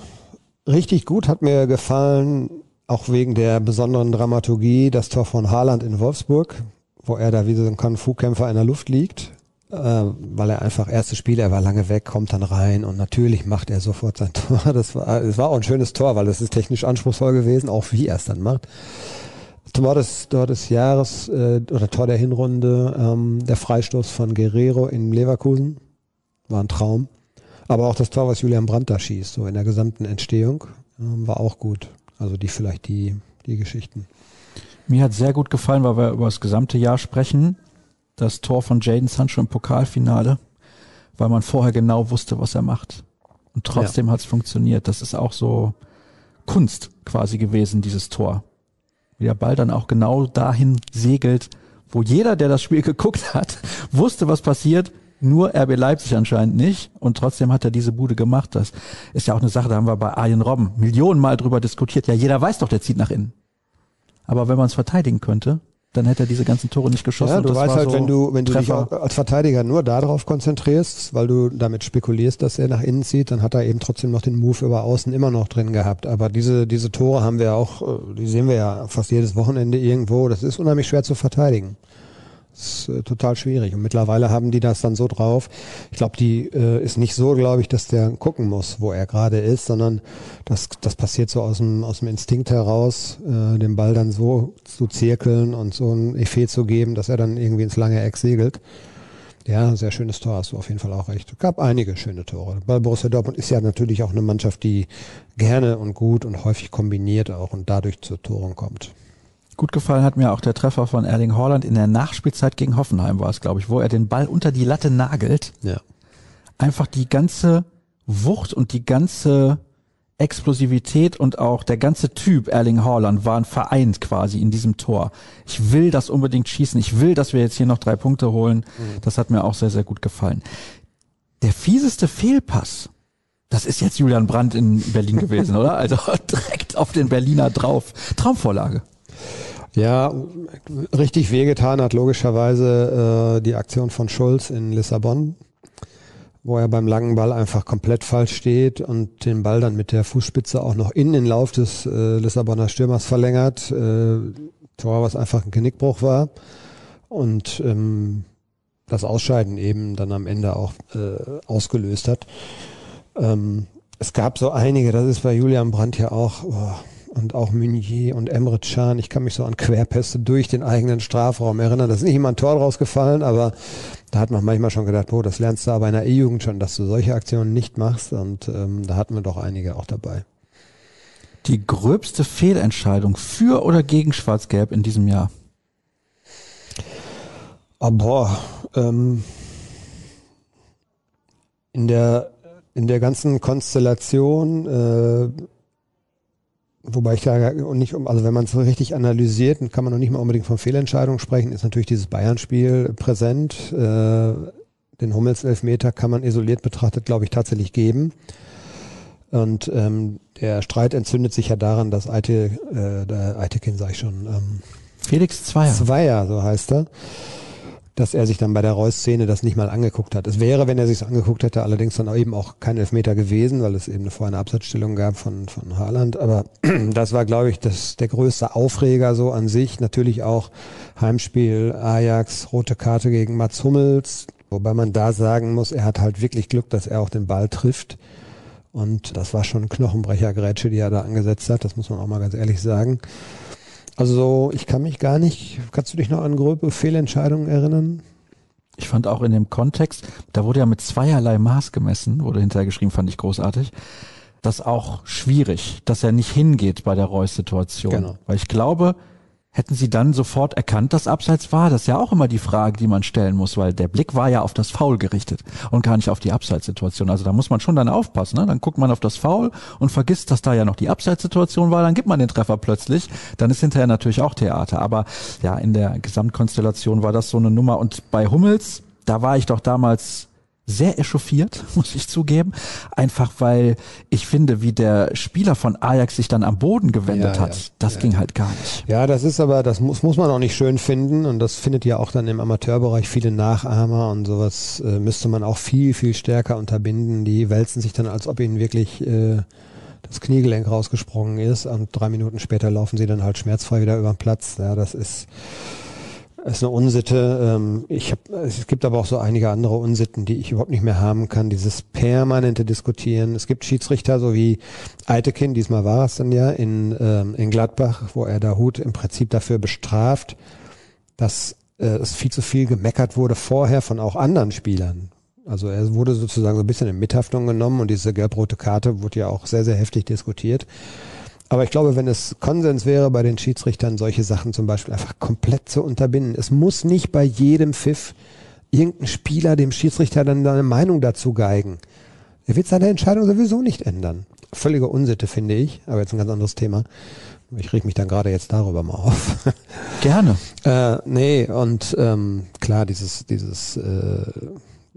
Richtig gut hat mir gefallen, auch wegen der besonderen Dramaturgie, das Tor von Haaland in Wolfsburg, wo er da wie so ein Kung-Fu-Kämpfer in der Luft liegt, äh, weil er einfach erstes Spiel, er war lange weg, kommt dann rein und natürlich macht er sofort sein [LAUGHS] Tor. Das war, es war auch ein schönes Tor, weil es ist technisch anspruchsvoll gewesen, auch wie er es dann macht. Tor des, Tor des Jahres äh, oder Tor der Hinrunde, ähm, der Freistoß von Guerrero in Leverkusen war ein Traum. Aber auch das Tor, was Julian Brandt da schießt, so in der gesamten Entstehung, ähm, war auch gut. Also die vielleicht die, die Geschichten. Mir hat sehr gut gefallen, weil wir über das gesamte Jahr sprechen. Das Tor von Jaden Sancho im Pokalfinale, weil man vorher genau wusste, was er macht. Und trotzdem ja. hat es funktioniert. Das ist auch so Kunst quasi gewesen, dieses Tor wie der Ball dann auch genau dahin segelt, wo jeder, der das Spiel [LAUGHS] geguckt hat, wusste, was passiert. Nur RB Leipzig anscheinend nicht. Und trotzdem hat er diese Bude gemacht. Das ist ja auch eine Sache, da haben wir bei Arjen Robben Millionen Mal drüber diskutiert. Ja, jeder weiß doch, der zieht nach innen. Aber wenn man es verteidigen könnte, dann hätte er diese ganzen Tore nicht geschossen. Ja, du weißt halt, so wenn du, wenn du dich als Verteidiger nur darauf konzentrierst, weil du damit spekulierst, dass er nach innen zieht, dann hat er eben trotzdem noch den Move über außen immer noch drin gehabt. Aber diese, diese Tore haben wir auch, äh, die sehen wir ja fast jedes Wochenende irgendwo. Das ist unheimlich schwer zu verteidigen. Ist äh, total schwierig. Und mittlerweile haben die das dann so drauf. Ich glaube, die äh, ist nicht so, glaube ich, dass der gucken muss, wo er gerade ist, sondern das, das passiert so aus dem, aus dem Instinkt heraus, äh, den Ball dann so zu zirkeln und so ein Effet zu geben, dass er dann irgendwie ins lange Eck segelt. Ja, sehr schönes Tor, hast du auf jeden Fall auch recht. Gab einige schöne Tore. Weil Borussia Dortmund ist ja natürlich auch eine Mannschaft, die gerne und gut und häufig kombiniert auch und dadurch zur Toren kommt. Gut gefallen hat mir auch der Treffer von Erling Haaland in der Nachspielzeit gegen Hoffenheim war es, glaube ich, wo er den Ball unter die Latte nagelt. Ja. Einfach die ganze Wucht und die ganze Explosivität und auch der ganze Typ Erling Haaland waren vereint quasi in diesem Tor. Ich will das unbedingt schießen. Ich will, dass wir jetzt hier noch drei Punkte holen. Mhm. Das hat mir auch sehr, sehr gut gefallen. Der fieseste Fehlpass, das ist jetzt Julian Brandt in Berlin gewesen, [LAUGHS] oder? Also [LAUGHS] direkt auf den Berliner drauf. Traumvorlage. Ja, richtig wehgetan hat logischerweise äh, die Aktion von Schulz in Lissabon, wo er beim langen Ball einfach komplett falsch steht und den Ball dann mit der Fußspitze auch noch in den Lauf des äh, Lissabonner Stürmers verlängert. Äh, Tor, was einfach ein Genickbruch war. Und ähm, das Ausscheiden eben dann am Ende auch äh, ausgelöst hat. Ähm, es gab so einige, das ist bei Julian Brandt ja auch, oh, und auch Meunier und Emre Can. Ich kann mich so an Querpässe durch den eigenen Strafraum erinnern. Da ist nicht immer ein Tor draus gefallen, aber da hat man manchmal schon gedacht, boah, das lernst du aber in der E-Jugend schon, dass du solche Aktionen nicht machst. Und ähm, da hatten wir doch einige auch dabei. Die gröbste Fehlentscheidung für oder gegen Schwarz-Gelb in diesem Jahr? Oh, boah, ähm, in der in der ganzen Konstellation äh, Wobei ich da nicht, also wenn man es so richtig analysiert, dann kann man noch nicht mal unbedingt von Fehlentscheidungen sprechen, ist natürlich dieses Bayern-Spiel präsent. Äh, den Hummels-Elfmeter kann man isoliert betrachtet, glaube ich, tatsächlich geben. Und ähm, der Streit entzündet sich ja daran, dass Aite, äh, der Aitekin, sag ich schon, ähm, Felix Zweier. Zweier, so heißt er dass er sich dann bei der Reus-Szene das nicht mal angeguckt hat. Es wäre, wenn er sich angeguckt hätte, allerdings dann eben auch kein Elfmeter gewesen, weil es eben vorher eine Absatzstellung gab von, von Haaland. Aber [CLEARS THROAT] das war, glaube ich, das, der größte Aufreger so an sich. Natürlich auch Heimspiel Ajax, rote Karte gegen Mats Hummels. Wobei man da sagen muss, er hat halt wirklich Glück, dass er auch den Ball trifft. Und das war schon Knochenbrecher-Grätsche, die er da angesetzt hat. Das muss man auch mal ganz ehrlich sagen. Also ich kann mich gar nicht, kannst du dich noch an grobe Fehlentscheidungen erinnern? Ich fand auch in dem Kontext, da wurde ja mit zweierlei Maß gemessen, wurde hinterher geschrieben, fand ich großartig. das auch schwierig, dass er nicht hingeht bei der Reus-Situation. Genau. Weil ich glaube, Hätten Sie dann sofort erkannt, dass Abseits war? Das ist ja auch immer die Frage, die man stellen muss, weil der Blick war ja auf das Foul gerichtet und gar nicht auf die Abseitssituation. Also da muss man schon dann aufpassen. Ne? Dann guckt man auf das Foul und vergisst, dass da ja noch die Abseitssituation war. Dann gibt man den Treffer plötzlich. Dann ist hinterher natürlich auch Theater. Aber ja, in der Gesamtkonstellation war das so eine Nummer. Und bei Hummels, da war ich doch damals sehr echauffiert, [LAUGHS] muss ich zugeben. Einfach weil ich finde, wie der Spieler von Ajax sich dann am Boden gewendet ja, hat, ja, das ja. ging halt gar nicht. Ja, das ist aber, das muss, muss man auch nicht schön finden und das findet ja auch dann im Amateurbereich viele Nachahmer und sowas äh, müsste man auch viel, viel stärker unterbinden. Die wälzen sich dann, als ob ihnen wirklich äh, das Kniegelenk rausgesprungen ist und drei Minuten später laufen sie dann halt schmerzfrei wieder über den Platz. Ja, das ist ist eine Unsitte. Ähm, ich hab, es gibt aber auch so einige andere Unsitten, die ich überhaupt nicht mehr haben kann. Dieses permanente Diskutieren. Es gibt Schiedsrichter, so wie Eitekin, diesmal war es dann ja, in, ähm, in Gladbach, wo er da Hut im Prinzip dafür bestraft, dass äh, es viel zu viel gemeckert wurde vorher von auch anderen Spielern. Also er wurde sozusagen so ein bisschen in Mithaftung genommen und diese gelb-rote Karte wurde ja auch sehr, sehr heftig diskutiert. Aber ich glaube, wenn es Konsens wäre bei den Schiedsrichtern, solche Sachen zum Beispiel einfach komplett zu unterbinden. Es muss nicht bei jedem Pfiff irgendein Spieler dem Schiedsrichter dann seine Meinung dazu geigen. Er wird seine Entscheidung sowieso nicht ändern. Völlige Unsitte, finde ich. Aber jetzt ein ganz anderes Thema. Ich reg mich dann gerade jetzt darüber mal auf. [LAUGHS] Gerne. äh, nee, und ähm, klar, dieses, dieses äh,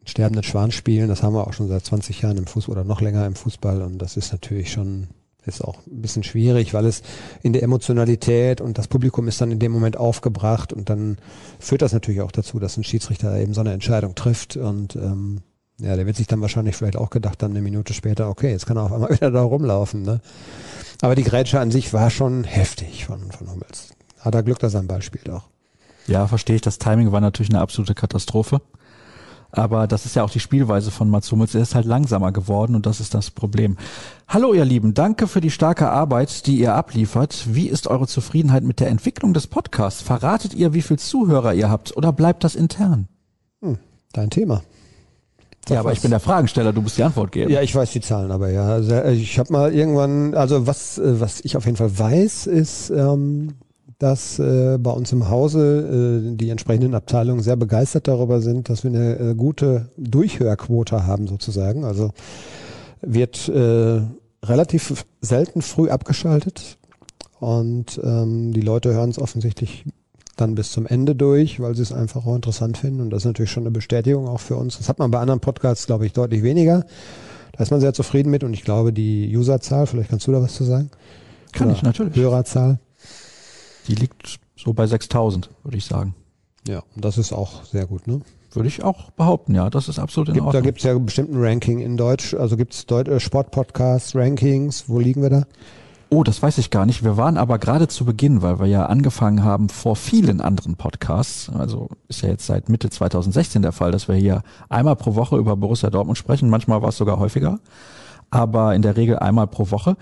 sterbenden Schwan spielen, das haben wir auch schon seit 20 Jahren im Fußball oder noch länger im Fußball und das ist natürlich schon ist auch ein bisschen schwierig, weil es in der Emotionalität und das Publikum ist dann in dem Moment aufgebracht und dann führt das natürlich auch dazu, dass ein Schiedsrichter eben so eine Entscheidung trifft und ähm, ja, der wird sich dann wahrscheinlich vielleicht auch gedacht, dann eine Minute später, okay, jetzt kann er auf einmal [LAUGHS] wieder da rumlaufen. Ne? Aber die Grätsche an sich war schon heftig von, von Hummels. Hat er Glück, dass er einen Ball spielt auch. Ja, verstehe ich. Das Timing war natürlich eine absolute Katastrophe. Aber das ist ja auch die Spielweise von Mats Hummels. Er ist halt langsamer geworden und das ist das Problem. Hallo ihr Lieben, danke für die starke Arbeit, die ihr abliefert. Wie ist eure Zufriedenheit mit der Entwicklung des Podcasts? Verratet ihr, wie viel Zuhörer ihr habt oder bleibt das intern? Hm, dein Thema. Sag ja, aber was. ich bin der Fragensteller, du musst die Antwort geben. Ja, ich weiß die Zahlen, aber ja, also, äh, ich habe mal irgendwann, also was, äh, was ich auf jeden Fall weiß, ist, ähm, dass äh, bei uns im Hause äh, die entsprechenden Abteilungen sehr begeistert darüber sind, dass wir eine äh, gute Durchhörquote haben sozusagen. Also wird äh, relativ selten früh abgeschaltet und ähm, die Leute hören es offensichtlich dann bis zum Ende durch, weil sie es einfach auch interessant finden und das ist natürlich schon eine Bestätigung auch für uns. Das hat man bei anderen Podcasts, glaube ich, deutlich weniger. Da ist man sehr zufrieden mit und ich glaube, die Userzahl, vielleicht kannst du da was zu sagen? Kann Oder ich natürlich. Hörerzahl die liegt so bei 6000, würde ich sagen. Ja, und das ist auch sehr gut, ne? Würde ich auch behaupten, ja. Das ist absolut in gibt, Ordnung. Da gibt es ja bestimmt ein Ranking in Deutsch. Also gibt es äh, Sportpodcasts, Rankings. Wo liegen wir da? Oh, das weiß ich gar nicht. Wir waren aber gerade zu Beginn, weil wir ja angefangen haben vor vielen anderen Podcasts. Also ist ja jetzt seit Mitte 2016 der Fall, dass wir hier einmal pro Woche über Borussia Dortmund sprechen. Manchmal war es sogar häufiger, aber in der Regel einmal pro Woche.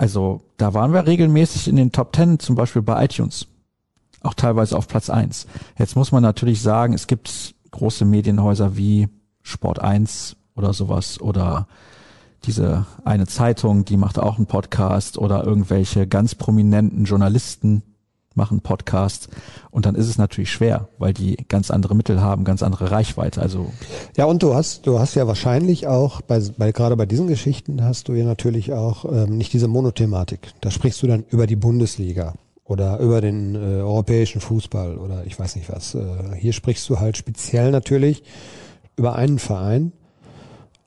Also da waren wir regelmäßig in den Top Ten, zum Beispiel bei iTunes. Auch teilweise auf Platz eins. Jetzt muss man natürlich sagen, es gibt große Medienhäuser wie Sport 1 oder sowas oder diese eine Zeitung, die macht auch einen Podcast oder irgendwelche ganz prominenten Journalisten, machen Podcasts und dann ist es natürlich schwer, weil die ganz andere Mittel haben, ganz andere Reichweite. Also ja und du hast du hast ja wahrscheinlich auch bei, bei gerade bei diesen Geschichten hast du ja natürlich auch ähm, nicht diese Monothematik. Da sprichst du dann über die Bundesliga oder über den äh, europäischen Fußball oder ich weiß nicht was. Äh, hier sprichst du halt speziell natürlich über einen Verein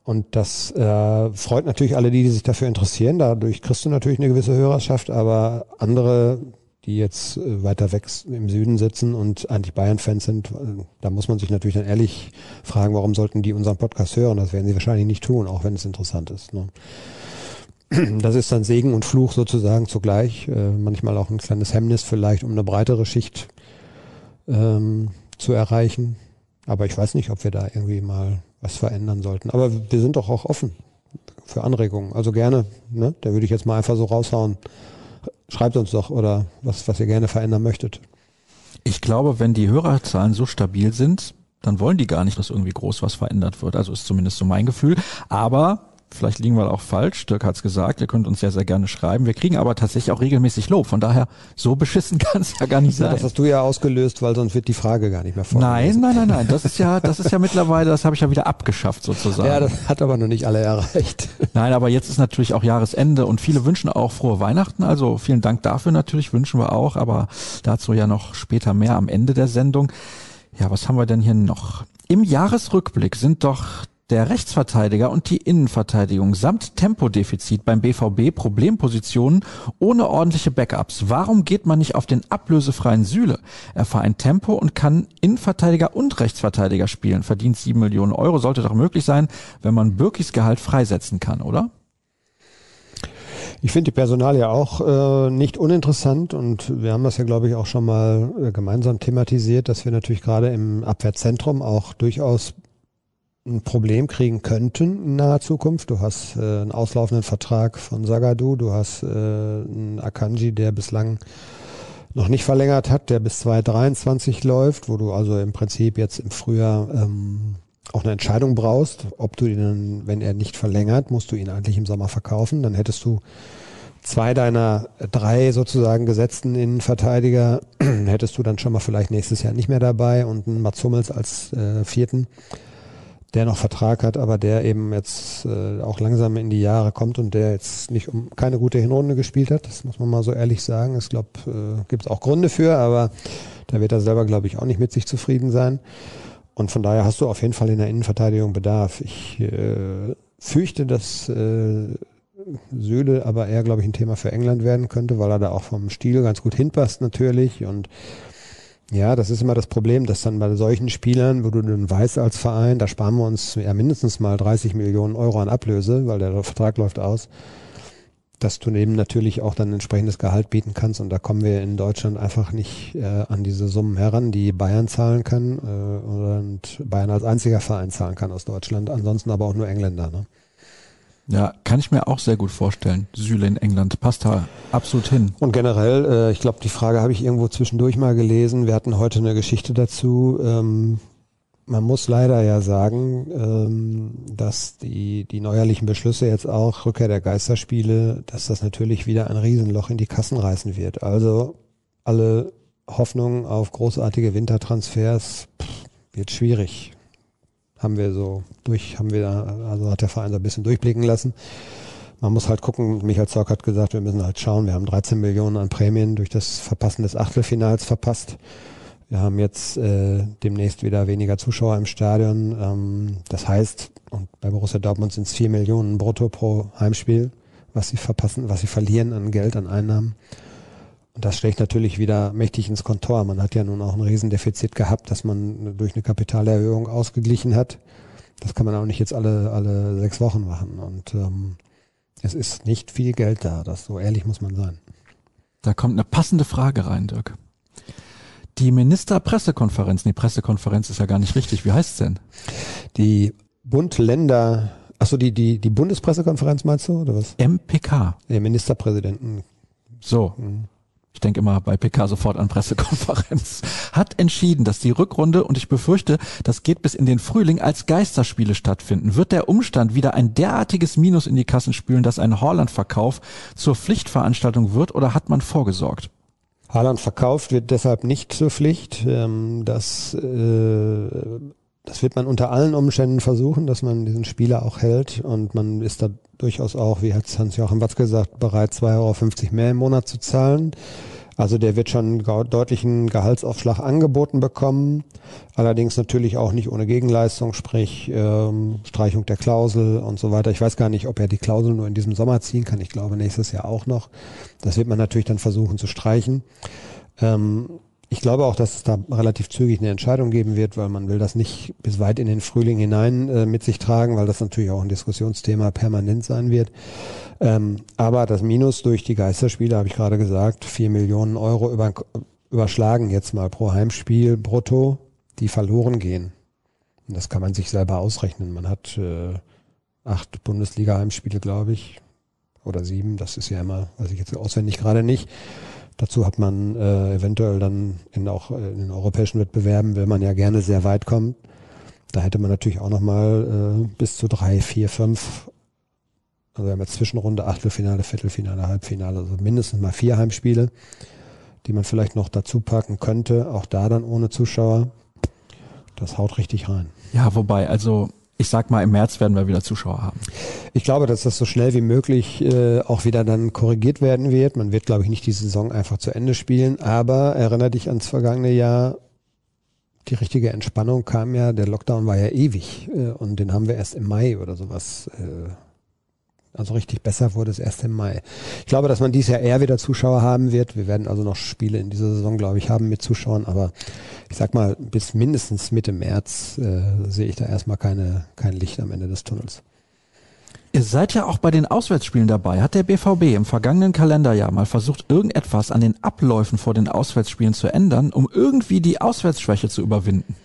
und das äh, freut natürlich alle, die, die sich dafür interessieren. Dadurch kriegst du natürlich eine gewisse Hörerschaft, aber andere die jetzt äh, weiter weg im Süden sitzen und eigentlich Bayern-Fans sind, äh, da muss man sich natürlich dann ehrlich fragen, warum sollten die unseren Podcast hören? Das werden sie wahrscheinlich nicht tun, auch wenn es interessant ist. Ne? [CLEARS THROAT] Das ist dann Segen und Fluch sozusagen zugleich. Äh, manchmal auch ein kleines Hemmnis vielleicht, um eine breitere Schicht ähm, zu erreichen. Aber ich weiß nicht, ob wir da irgendwie mal was verändern sollten. Aber wir sind doch auch offen für Anregungen. Also gerne, ne? Da würde ich jetzt mal einfach so raushauen. Schreibt uns doch oder was, was ihr gerne verändern möchtet. Ich glaube, wenn die Hörerzahlen so stabil sind, dann wollen die gar nicht, dass irgendwie groß was verändert wird. Also ist zumindest so mein Gefühl. Aber Vielleicht liegen wir auch falsch. Dirk hat's gesagt. Ihr könnt uns sehr, sehr gerne schreiben. Wir kriegen aber tatsächlich auch regelmäßig Lob. Von daher, so beschissen [LAUGHS] kann es ja gar nicht sein. Ja, das hast du ja ausgelöst, weil sonst wird die Frage gar nicht mehr vorgelesen. Nein, nein, nein, nein. Das ist ja, das ist ja mittlerweile, das habe ich ja wieder abgeschafft sozusagen. Ja, das hat aber noch nicht alle erreicht. [LAUGHS] Nein, aber jetzt ist natürlich auch Jahresende und viele wünschen auch frohe Weihnachten. Also vielen Dank dafür natürlich, wünschen wir auch. Aber dazu ja noch später mehr am Ende der Sendung. Ja, was haben wir denn hier noch? Im Jahresrückblick sind doch der Rechtsverteidiger und die Innenverteidigung samt Tempodefizit beim BVB Problempositionen ohne ordentliche Backups. Warum geht man nicht auf den ablösefreien Süle? Er vereint Tempo und kann Innenverteidiger und Rechtsverteidiger spielen. Verdient sieben Millionen Euro. Sollte doch möglich sein, wenn man Birkis Gehalt freisetzen kann, oder? Ich finde die Personal ja auch äh, nicht uninteressant und wir haben das ja, glaube ich, auch schon mal äh, gemeinsam thematisiert, dass wir natürlich gerade im Abwehrzentrum auch durchaus ein Problem kriegen könnten in naher Zukunft. Du hast äh, einen auslaufenden Vertrag von Sagadu, du hast äh, einen Akanji, der bislang noch nicht verlängert hat, der bis 2023 läuft, wo du also im Prinzip jetzt im Frühjahr ähm, auch eine Entscheidung brauchst, ob du ihn, wenn er nicht verlängert, musst du ihn eigentlich im Sommer verkaufen. Dann hättest du zwei deiner drei sozusagen gesetzten Innenverteidiger [CLEARS THROAT] hättest du dann schon mal vielleicht nächstes Jahr nicht mehr dabei und einen Mats Hummels als äh, vierten der noch Vertrag hat, aber der eben jetzt äh, auch langsam in die Jahre kommt und der jetzt nicht um keine gute Hinrunde gespielt hat. Das muss man mal so ehrlich sagen. Ich glaube, äh, gibt es auch Gründe für, aber da wird er selber, glaube ich, auch nicht mit sich zufrieden sein. Und von daher hast du auf jeden Fall in der Innenverteidigung Bedarf. Ich äh, fürchte, dass äh, Söhle aber eher, glaube ich, ein Thema für England werden könnte, weil er da auch vom Stil ganz gut hinpasst natürlich und ja, das ist immer das Problem, dass dann bei solchen Spielern, wo du dann weißt als Verein, da sparen wir uns ja mindestens mal 30 Millionen Euro an Ablöse, weil der Vertrag läuft aus, dass du eben natürlich auch dann entsprechendes Gehalt bieten kannst und da kommen wir in Deutschland einfach nicht äh, an diese Summen heran, die Bayern zahlen kann äh, und Bayern als einziger Verein zahlen kann aus Deutschland, ansonsten aber auch nur Engländer. Ne? Ja, kann ich mir auch sehr gut vorstellen. Süle in England passt da absolut hin. Und generell, äh, ich glaube, die Frage habe ich irgendwo zwischendurch mal gelesen. Wir hatten heute eine Geschichte dazu. Ähm, man muss leider ja sagen, ähm, dass die, die neuerlichen Beschlüsse jetzt auch, Rückkehr der Geisterspiele, dass das natürlich wieder ein Riesenloch in die Kassen reißen wird. Also alle Hoffnungen auf großartige Wintertransfers pff, wird schwierig haben wir so durch, haben wir, also hat der Verein so ein bisschen durchblicken lassen. Man muss halt gucken, Michael Zorc hat gesagt, wir müssen halt schauen, wir haben 13 Millionen an Prämien durch das Verpassen des Achtelfinals verpasst. Wir haben jetzt äh, demnächst wieder weniger Zuschauer im Stadion. Ähm, das heißt, und bei Borussia Dortmund sind es 4 Millionen brutto pro Heimspiel, was sie verpassen, was sie verlieren an Geld, an Einnahmen. Und das schlägt natürlich wieder mächtig ins Kontor. Man hat ja nun auch ein Riesendefizit gehabt, das man durch eine Kapitalerhöhung ausgeglichen hat. Das kann man auch nicht jetzt alle, alle sechs Wochen machen. Und ähm, es ist nicht viel Geld da. Das so ehrlich muss man sein. Da kommt eine passende Frage rein, Dirk. Die Ministerpressekonferenz, die Pressekonferenz ist ja gar nicht richtig. Wie heißt's denn? Die Bund-Länder, achso, die, die, die Bundespressekonferenz meinst du, oder was? MPK. Der Ministerpräsidenten. So. Mhm ich denke immer bei PK sofort an Pressekonferenz, [LAUGHS] hat entschieden, dass die Rückrunde, und ich befürchte, das geht bis in den Frühling, als Geisterspiele stattfinden. Wird der Umstand wieder ein derartiges Minus in die Kassen spülen, dass ein Haaland-Verkauf zur Pflichtveranstaltung wird oder hat man vorgesorgt? Haaland verkauft wird deshalb nicht zur Pflicht. Ähm, das, äh, das wird man unter allen Umständen versuchen, dass man diesen Spieler auch hält und man ist da durchaus auch, wie hat Hans-Joachim Watz gesagt, bereit, 2,50 Euro mehr im Monat zu zahlen. Also der wird schon deutlichen Gehaltsaufschlag angeboten bekommen, allerdings natürlich auch nicht ohne Gegenleistung, sprich ähm, Streichung der Klausel und so weiter. Ich weiß gar nicht, ob er die Klausel nur in diesem Sommer ziehen kann. Ich glaube nächstes Jahr auch noch. Das wird man natürlich dann versuchen zu streichen. Ähm, ich glaube auch, dass es da relativ zügig eine Entscheidung geben wird, weil man will das nicht bis weit in den Frühling hinein äh, mit sich tragen, weil das natürlich auch ein Diskussionsthema permanent sein wird. Ähm, aber das Minus durch die Geisterspiele, habe ich gerade gesagt, vier Millionen Euro über, überschlagen jetzt mal pro Heimspiel brutto, die verloren gehen. Und das kann man sich selber ausrechnen. Man hat äh, acht Bundesliga-Heimspiele, glaube ich, oder sieben. Das ist ja immer, weiß ich jetzt auswendig gerade nicht. Dazu hat man äh, eventuell dann in auch äh, in den europäischen Wettbewerben, will man ja gerne sehr weit kommen. Da hätte man natürlich auch nochmal äh, bis zu drei, vier, fünf Also wir haben jetzt Zwischenrunde, Achtelfinale, Viertelfinale, Halbfinale, also mindestens mal vier Heimspiele, die man vielleicht noch dazu packen könnte. Auch da dann ohne Zuschauer. Das haut richtig rein. Ja, wobei, also ich sag mal, im März werden wir wieder Zuschauer haben. Ich glaube, dass das so schnell wie möglich äh, auch wieder dann korrigiert werden wird. Man wird, glaube ich, nicht die Saison einfach zu Ende spielen, aber erinnere dich ans vergangene Jahr. Die richtige Entspannung kam ja, der Lockdown war ja ewig äh, und den haben wir erst im Mai oder sowas äh, also richtig besser wurde es erst im Mai. Ich glaube, dass man dieses Jahr eher wieder Zuschauer haben wird. Wir werden also noch Spiele in dieser Saison, glaube ich, haben mit Zuschauern. Aber ich sag mal, bis mindestens Mitte März äh, sehe ich da erstmal keine, kein Licht am Ende des Tunnels. Ihr seid ja auch bei den Auswärtsspielen dabei. Hat der BVB im vergangenen Kalenderjahr mal versucht, irgendetwas an den Abläufen vor den Auswärtsspielen zu ändern, um irgendwie die Auswärtsschwäche zu überwinden?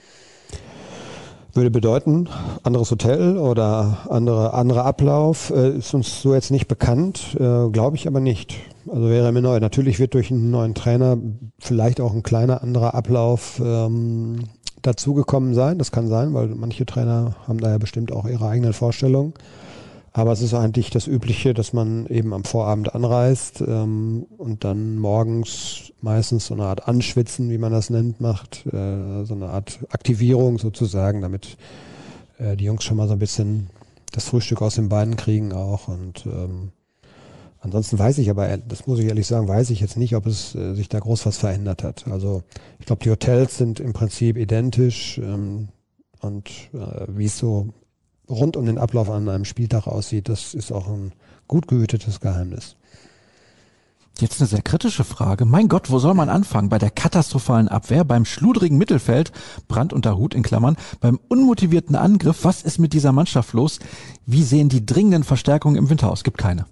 Würde bedeuten, anderes Hotel oder andere, anderer Ablauf, äh, ist uns so jetzt nicht bekannt, äh, glaube ich aber nicht. Also wäre mir neu. Natürlich wird durch einen neuen Trainer vielleicht auch ein kleiner anderer Ablauf ähm, dazugekommen sein. Das kann sein, weil manche Trainer haben da ja bestimmt auch ihre eigenen Vorstellungen. Aber es ist eigentlich das Übliche, dass man eben am Vorabend anreist ähm, und dann morgens meistens so eine Art Anschwitzen, wie man das nennt, macht. Äh, so eine Art Aktivierung sozusagen, damit äh, die Jungs schon mal so ein bisschen das Frühstück aus den Beinen kriegen auch. Und ähm, ansonsten weiß ich aber, das muss ich ehrlich sagen, weiß ich jetzt nicht, ob es äh, sich da groß was verändert hat. Also ich glaube, die Hotels sind im Prinzip identisch. Ähm, und äh, wie es so rund um den Ablauf an einem Spieltag aussieht, das ist auch ein gut gehütetes Geheimnis. Jetzt eine sehr kritische Frage. Mein Gott, wo soll man anfangen? Bei der katastrophalen Abwehr, beim schludrigen Mittelfeld, Brand unter Hut in Klammern, beim unmotivierten Angriff. Was ist mit dieser Mannschaft los? Wie sehen die dringenden Verstärkungen im Winter aus? Gibt keine.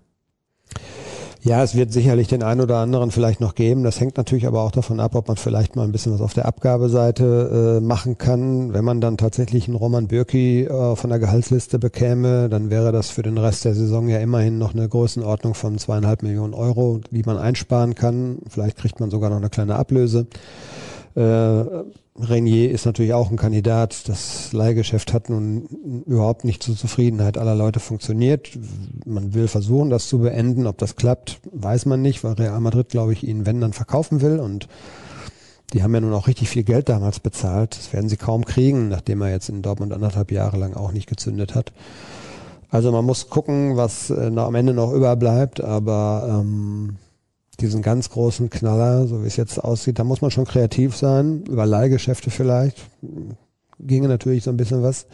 Ja, es wird sicherlich den einen oder anderen vielleicht noch geben. Das hängt natürlich aber auch davon ab, ob man vielleicht mal ein bisschen was auf der Abgabeseite äh, machen kann. Wenn man dann tatsächlich einen Roman Bürki äh, von der Gehaltsliste bekäme, dann wäre das für den Rest der Saison ja immerhin noch eine Größenordnung von zweieinhalb Millionen Euro, die man einsparen kann. Vielleicht kriegt man sogar noch eine kleine Ablöse. Äh, Renier ist natürlich auch ein Kandidat. Das Leihgeschäft hat nun überhaupt nicht zur Zufriedenheit aller Leute funktioniert. Man will versuchen, das zu beenden. Ob das klappt, weiß man nicht, weil Real Madrid, glaube ich, ihn, wenn dann verkaufen will. Und die haben ja nun auch richtig viel Geld damals bezahlt. Das werden sie kaum kriegen, nachdem er jetzt in Dortmund anderthalb Jahre lang auch nicht gezündet hat. Also man muss gucken, was äh, am Ende noch überbleibt. Aber ähm, diesen ganz großen Knaller, so wie es jetzt aussieht, da muss man schon kreativ sein, über Leihgeschäfte vielleicht, ginge natürlich so ein bisschen was.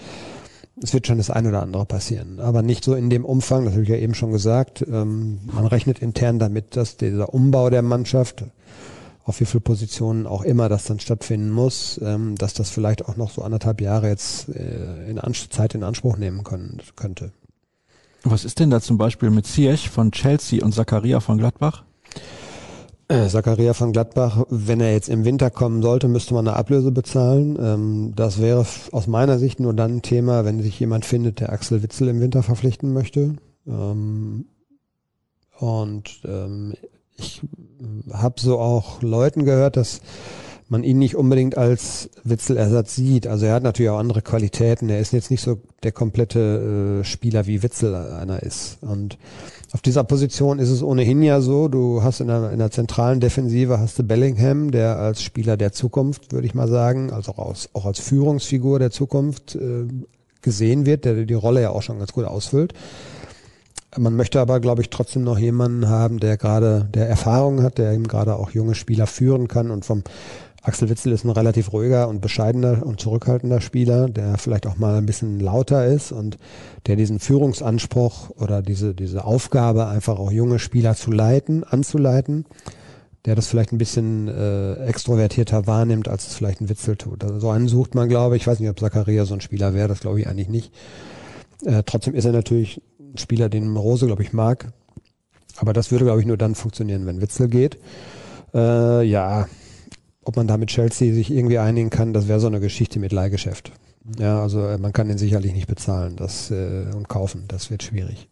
Es wird schon das ein oder andere passieren, aber nicht so in dem Umfang, das habe ich ja eben schon gesagt. Ähm, man rechnet intern damit, dass dieser Umbau der Mannschaft, auf wie viele Positionen auch immer das dann stattfinden muss, ähm, dass das vielleicht auch noch so anderthalb Jahre jetzt äh, in Anst Zeit in Anspruch nehmen können, könnte. Was ist denn da zum Beispiel mit Ziyech von Chelsea und Zakaria von Gladbach? Äh, Zakaria von Gladbach, wenn er jetzt im Winter kommen sollte, müsste man eine Ablöse bezahlen. Ähm, das wäre aus meiner Sicht nur dann ein Thema, wenn sich jemand findet, der Axel Witzel im Winter verpflichten möchte. Ähm, und ähm, ich habe so auch Leuten gehört, dass man ihn nicht unbedingt als Witzelersatz sieht. Also er hat natürlich auch andere Qualitäten. Er ist jetzt nicht so der komplette äh, Spieler wie Witzel einer ist. Und auf dieser Position ist es ohnehin ja so, du hast in der, in der zentralen Defensive hast du Bellingham, der als Spieler der Zukunft, würde ich mal sagen, also auch als, auch als Führungsfigur der Zukunft äh, gesehen wird, der die Rolle ja auch schon ganz gut ausfüllt. Man möchte aber, glaube ich, trotzdem noch jemanden haben, der gerade, der Erfahrung hat, der eben gerade auch junge Spieler führen kann und vom Axel Witzel ist ein relativ ruhiger und bescheidener und zurückhaltender Spieler, der vielleicht auch mal ein bisschen lauter ist und der diesen Führungsanspruch oder diese, diese Aufgabe, einfach auch junge Spieler zu leiten, anzuleiten, der das vielleicht ein bisschen äh, extrovertierter wahrnimmt, als es vielleicht ein Witzel tut. Also so einen sucht man, glaube ich. Ich weiß nicht, ob Zakaria so ein Spieler wäre, das glaube ich eigentlich nicht. Äh, trotzdem ist er natürlich ein Spieler, den Rose, glaube ich, mag. Aber das würde, glaube ich, nur dann funktionieren, wenn Witzel geht. Äh, ja, ob man da mit Chelsea sich irgendwie einigen kann, das wäre so eine Geschichte mit Leihgeschäft. Ja, also äh, man kann den sicherlich nicht bezahlen das, äh, und kaufen. Das wird schwierig.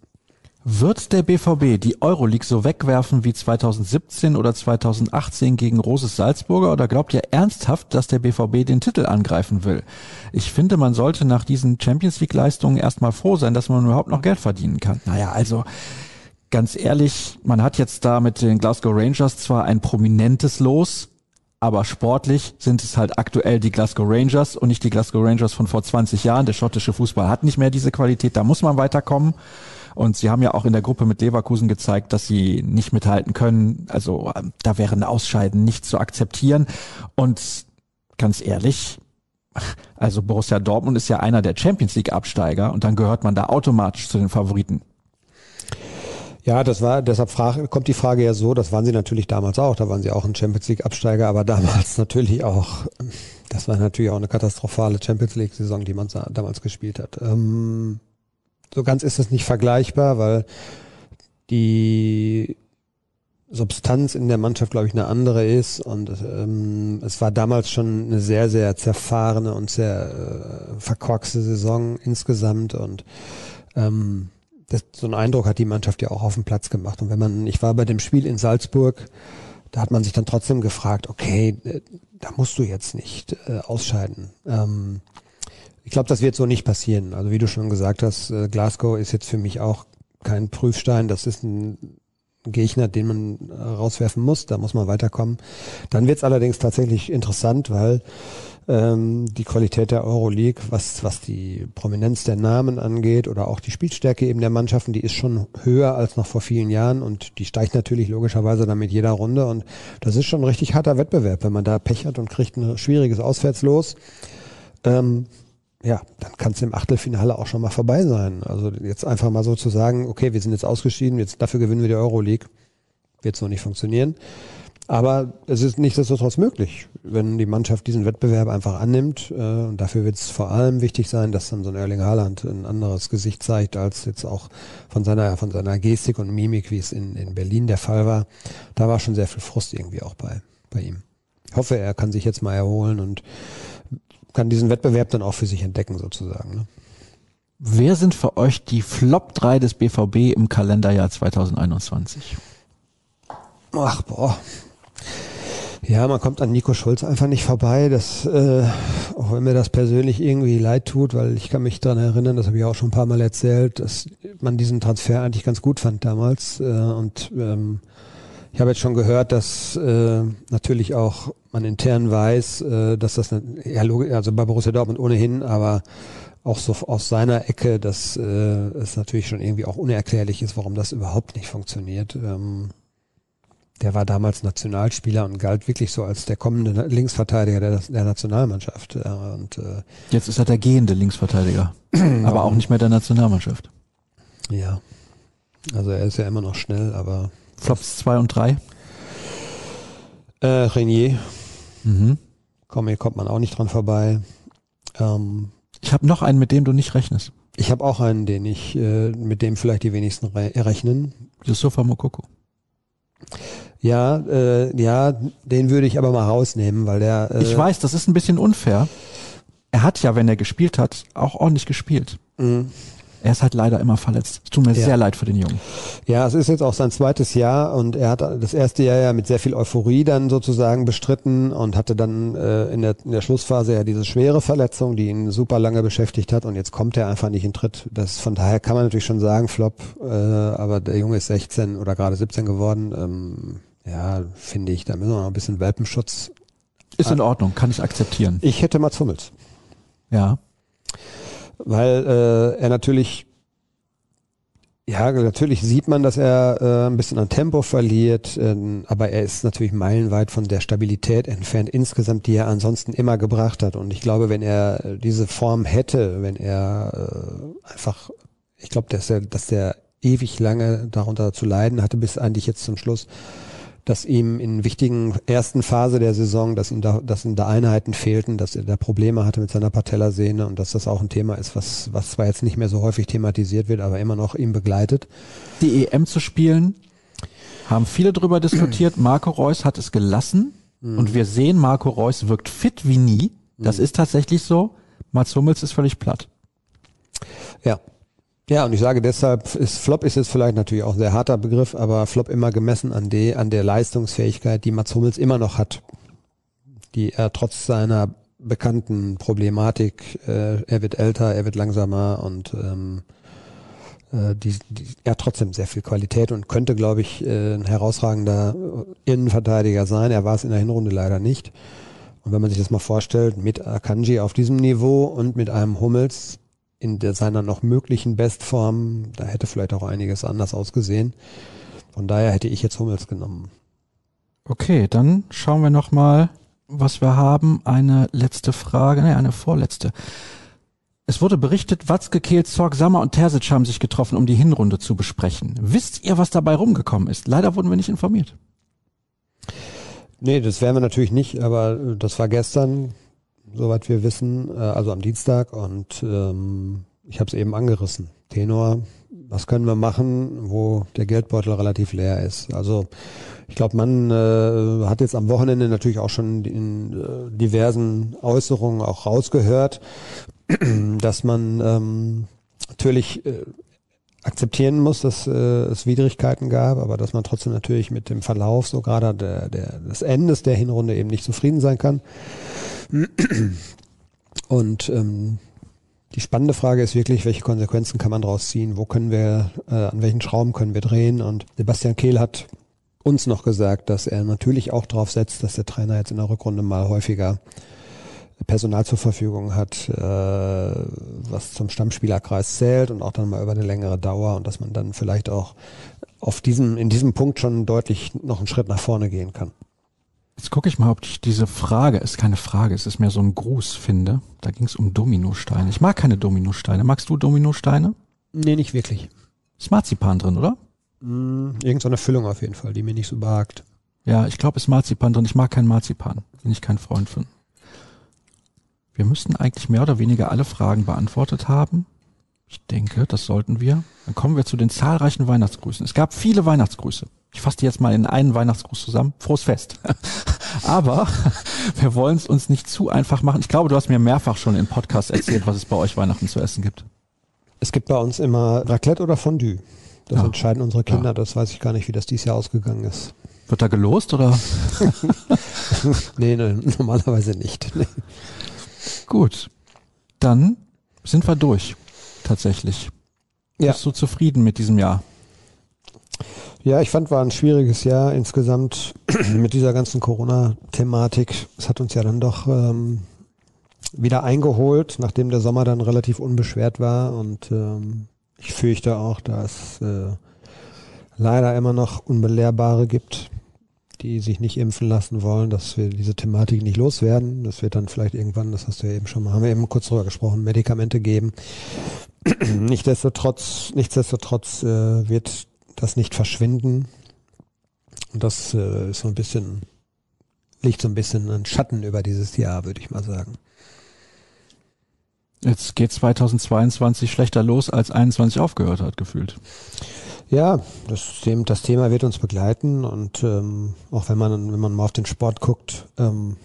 Wird der BVB die Euroleague so wegwerfen wie 2017 oder 2018 gegen Roses Salzburger oder glaubt ihr ernsthaft, dass der BVB den Titel angreifen will? Ich finde, man sollte nach diesen Champions League Leistungen erstmal froh sein, dass man überhaupt noch Geld verdienen kann. Naja, also ganz ehrlich, man hat jetzt da mit den Glasgow Rangers zwar ein prominentes Los, aber sportlich sind es halt aktuell die Glasgow Rangers und nicht die Glasgow Rangers von vor 20 Jahren. Der schottische Fußball hat nicht mehr diese Qualität, da muss man weiterkommen. Und sie haben ja auch in der Gruppe mit Leverkusen gezeigt, dass sie nicht mithalten können. Also ähm, da wäre ein Ausscheiden nicht zu akzeptieren. Und ganz ehrlich, also Borussia Dortmund ist ja einer der Champions League Absteiger und dann gehört man da automatisch zu den Favoriten. Ja, das war, deshalb frage, kommt die Frage ja so, das waren sie natürlich damals auch, da waren sie auch ein Champions League Absteiger, aber damals [LAUGHS] natürlich auch, das war natürlich auch eine katastrophale Champions League Saison, die man damals gespielt hat. Ähm, so ganz ist das nicht vergleichbar, weil die Substanz in der Mannschaft, glaube ich, eine andere ist. Und ähm, es war damals schon eine sehr, sehr zerfahrene und sehr äh, verkorkste Saison insgesamt. Und ähm, das, so einen Eindruck hat die Mannschaft ja auch auf dem Platz gemacht. Und wenn man, ich war bei dem Spiel in Salzburg, da hat man sich dann trotzdem gefragt, okay, äh, da musst du jetzt nicht äh, ausscheiden. Ähm, ich glaube, das wird so nicht passieren. Also wie du schon gesagt hast, äh, Glasgow ist jetzt für mich auch kein Prüfstein. Das ist ein Gegner, den man äh, rauswerfen muss. Da muss man weiterkommen. Dann wird es allerdings tatsächlich interessant, weil ähm, die Qualität der Euroleague, was, was die Prominenz der Namen angeht oder auch die Spielstärke eben der Mannschaften, die ist schon höher als noch vor vielen Jahren und die steigt natürlich logischerweise dann mit jeder Runde. Und das ist schon ein richtig harter Wettbewerb, wenn man da Pech hat und kriegt ein schwieriges Auswärtslos. Ähm, ja, dann kann es im Achtelfinale auch schon mal vorbei sein. Also jetzt einfach mal so zu sagen, okay, wir sind jetzt ausgeschieden, jetzt dafür gewinnen wir die Euroleague, wird so nicht funktionieren. Aber es ist nichtsdestotrotz möglich, wenn die Mannschaft diesen Wettbewerb einfach annimmt. Äh, und dafür wird es vor allem wichtig sein, dass dann so ein Erling Haaland ein anderes Gesicht zeigt, als jetzt auch von seiner, von seiner Gestik und Mimik, wie es in, in Berlin der Fall war. Da war schon sehr viel Frust irgendwie auch bei, bei ihm. Ich hoffe, er kann sich jetzt mal erholen und kann diesen Wettbewerb dann auch für sich entdecken sozusagen. Ne? Wer sind für euch die Flop 3 des BVB im Kalenderjahr 2021? Ach boah. Ja, man kommt an Nico Schulz einfach nicht vorbei. Das, äh, auch wenn mir das persönlich irgendwie leid tut, weil ich kann mich daran erinnern, das habe ich auch schon ein paar Mal erzählt, dass man diesen Transfer eigentlich ganz gut fand damals. Äh, und ähm, ich habe jetzt schon gehört, dass äh, natürlich auch man intern weiß, äh, dass das eine, ja, also bei Borussia Dortmund ohnehin, aber auch so aus seiner Ecke, dass äh, es natürlich schon irgendwie auch unerklärlich ist, warum das überhaupt nicht funktioniert. Ähm, der war damals Nationalspieler und galt wirklich so als der kommende Linksverteidiger der, der Nationalmannschaft. Und, äh, Jetzt ist er der gehende Linksverteidiger, [CLEARS THROAT] aber auch nicht mehr der Nationalmannschaft. Ja, also er ist ja immer noch schnell, aber Flops 2 und 3? Äh, Renier. Mhm. Komm, kommt man auch nicht dran vorbei. Ähm, ich habe noch einen, mit dem du nicht rechnest. Ich habe auch einen, den ich, äh, mit dem vielleicht die wenigsten re rechnen. Yusufa Mokoko. Ja, äh, ja, den würde ich aber mal rausnehmen, weil der. Äh, ich weiß, das ist ein bisschen unfair. Er hat ja, wenn er gespielt hat, auch ordentlich gespielt. Mhm. Er ist halt leider immer verletzt. Es tut mir ja. sehr leid für den Jungen. Ja, es ist jetzt auch sein zweites Jahr und er hat das erste Jahr ja mit sehr viel Euphorie dann sozusagen bestritten und hatte dann äh, in, der, in der Schlussphase ja diese schwere Verletzung, die ihn super lange beschäftigt hat und jetzt kommt er einfach nicht in Tritt. Das von daher kann man natürlich schon sagen, Flop, äh, aber der Junge ist 16 oder gerade 17 geworden. Ähm, ja, finde ich, da müssen wir noch ein bisschen Welpenschutz. Ist in Ordnung, kann ich akzeptieren. Ich hätte Mats Hummels. Ja weil äh, er natürlich ja, natürlich sieht man, dass er äh, ein bisschen an Tempo verliert, äh, aber er ist natürlich meilenweit von der Stabilität entfernt insgesamt, die er ansonsten immer gebracht hat. Und ich glaube, wenn er diese Form hätte, wenn er äh, einfach, ich glaube, dass er, dass er ewig lange darunter zu leiden hatte, bis eigentlich jetzt zum Schluss, dass ihm in wichtigen ersten Phase der Saison, dass ihm da, dass ihm da Einheiten fehlten, dass er da Probleme hatte mit seiner Patellasehne und dass das auch ein Thema ist, was, was zwar jetzt nicht mehr so häufig thematisiert wird, aber immer noch ihm begleitet. Die EM zu spielen, haben viele drüber diskutiert. Marco Reus hat es gelassen mhm. und wir sehen, Marco Reus wirkt fit wie nie. Das mhm. ist tatsächlich so. Mats Hummels ist völlig platt. Ja, Ja, und ich sage deshalb, ist Flop ist jetzt vielleicht natürlich auch ein sehr harter Begriff, aber Flop immer gemessen an, die, an der Leistungsfähigkeit, die Mats Hummels immer noch hat, die er trotz seiner bekannten Problematik, äh, er wird älter, er wird langsamer und ähm, äh, die, die, er hat trotzdem sehr viel Qualität und könnte, glaube ich, äh, ein herausragender Innenverteidiger sein. Er war es in der Hinrunde leider nicht. Und wenn man sich das mal vorstellt, mit Akanji auf diesem Niveau und mit einem Hummels, in der, seiner noch möglichen Bestform, da hätte vielleicht auch einiges anders ausgesehen. Von daher hätte ich jetzt Hummels genommen. Okay, dann schauen wir nochmal, was wir haben. Eine letzte Frage, ne, eine vorletzte. Es wurde berichtet, Watzke, Kehl, Zorg, Sammer und Terzic haben sich getroffen, um die Hinrunde zu besprechen. Wisst ihr, was dabei rumgekommen ist? Leider wurden wir nicht informiert. Nee, das wären wir natürlich nicht, aber das war gestern soweit wir wissen, äh, also am Dienstag. Und ähm, ich habe es eben angerissen. Tenor, was können wir machen, wo der Geldbeutel relativ leer ist? Also ich glaube, man äh, hat jetzt am Wochenende natürlich auch schon in äh, diversen Äußerungen auch rausgehört, [CLEARS THROAT] dass man ähm, natürlich äh, akzeptieren muss, dass äh, es Widrigkeiten gab, aber dass man trotzdem natürlich mit dem Verlauf so gerade der, der, des Endes der Hinrunde eben nicht zufrieden sein kann. Und ähm, die spannende Frage ist wirklich, welche Konsequenzen kann man daraus ziehen? Wo können wir, äh, an welchen Schrauben können wir drehen? Und Sebastian Kehl hat uns noch gesagt, dass er natürlich auch darauf setzt, dass der Trainer jetzt in der Rückrunde mal häufiger Personal zur Verfügung hat, äh, was zum Stammspielerkreis zählt und auch dann mal über eine längere Dauer und dass man dann vielleicht auch auf diesem, in diesem Punkt schon deutlich noch einen Schritt nach vorne gehen kann. Jetzt gucke ich mal, ob ich diese Frage, ist keine Frage, es ist mehr so ein Gruß finde. Da ging es um Dominosteine. Ich mag keine Dominosteine. Magst du Dominosteine? Nee, nicht wirklich. Ist Marzipan drin, oder? Mm, irgend so eine Füllung auf jeden Fall, die mir nicht so behagt. Ja, ich glaube, ist Marzipan drin. Ich mag keinen Marzipan. Bin ich kein Freund von. Wir müssten eigentlich mehr oder weniger alle Fragen beantwortet haben. Ich denke, das sollten wir. Dann kommen wir zu den zahlreichen Weihnachtsgrüßen. Es gab viele Weihnachtsgrüße. Ich fasse die jetzt mal in einen Weihnachtsgruß zusammen. Frohes Fest. [LAUGHS] Aber [LAUGHS] wir wollen es uns nicht zu einfach machen. Ich glaube, du hast mir mehrfach schon im Podcast erzählt, was es bei euch Weihnachten zu essen gibt. Es gibt bei uns immer Raclette oder Fondue. Das ja. entscheiden unsere Kinder. Ja. Das weiß ich gar nicht, wie das dieses Jahr ausgegangen ist. Wird da gelost oder? [LAUGHS] nee, nee, normalerweise nicht. Nee. Gut. Dann sind wir durch. Tatsächlich. Ja. Bist du zufrieden mit diesem Jahr? Ja, ich fand, war ein schwieriges Jahr insgesamt [CLEARS THROAT] mit dieser ganzen Corona-Thematik. Es hat uns ja dann doch ähm, wieder eingeholt, nachdem der Sommer dann relativ unbeschwert war. Und ähm, ich fürchte auch, dass äh, leider immer noch Unbelehrbare gibt, die sich nicht impfen lassen wollen, dass wir diese Thematik nicht loswerden. Das wird dann vielleicht irgendwann, das hast du ja eben schon mal, haben wir eben kurz drüber gesprochen, Medikamente geben. [CLEARS THROAT] nichtsdestotrotz, nichtsdestotrotz äh, wird das nicht verschwinden. Und das äh, ist so ein bisschen, liegt so ein bisschen ein Schatten über dieses Jahr, würde ich mal sagen. Jetzt geht 2022 schlechter los, als 21 aufgehört hat, gefühlt. Ja, das, das Thema wird uns begleiten und ähm, auch wenn man, wenn man mal auf den Sport guckt, ähm,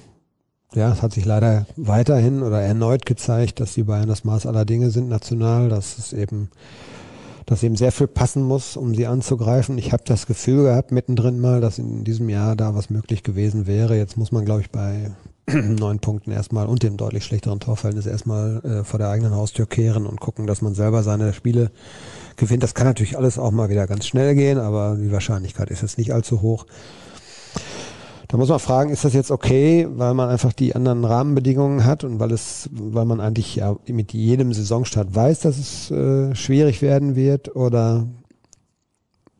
ja, es hat sich leider weiterhin oder erneut gezeigt, dass die Bayern das Maß aller Dinge sind national, dass es eben dass eben sehr viel passen muss, um sie anzugreifen. Ich habe das Gefühl gehabt mittendrin mal, dass in diesem Jahr da was möglich gewesen wäre. Jetzt muss man, glaube ich, bei [CLEARS THROAT] neun Punkten erstmal und dem deutlich schlechteren Torverhältnis erstmal äh, vor der eigenen Haustür kehren und gucken, dass man selber seine Spiele gewinnt. Das kann natürlich alles auch mal wieder ganz schnell gehen, aber die Wahrscheinlichkeit ist jetzt nicht allzu hoch. Da muss man fragen, ist das jetzt okay, weil man einfach die anderen Rahmenbedingungen hat und weil es, weil man eigentlich ja mit jedem Saisonstart weiß, dass es äh, schwierig werden wird oder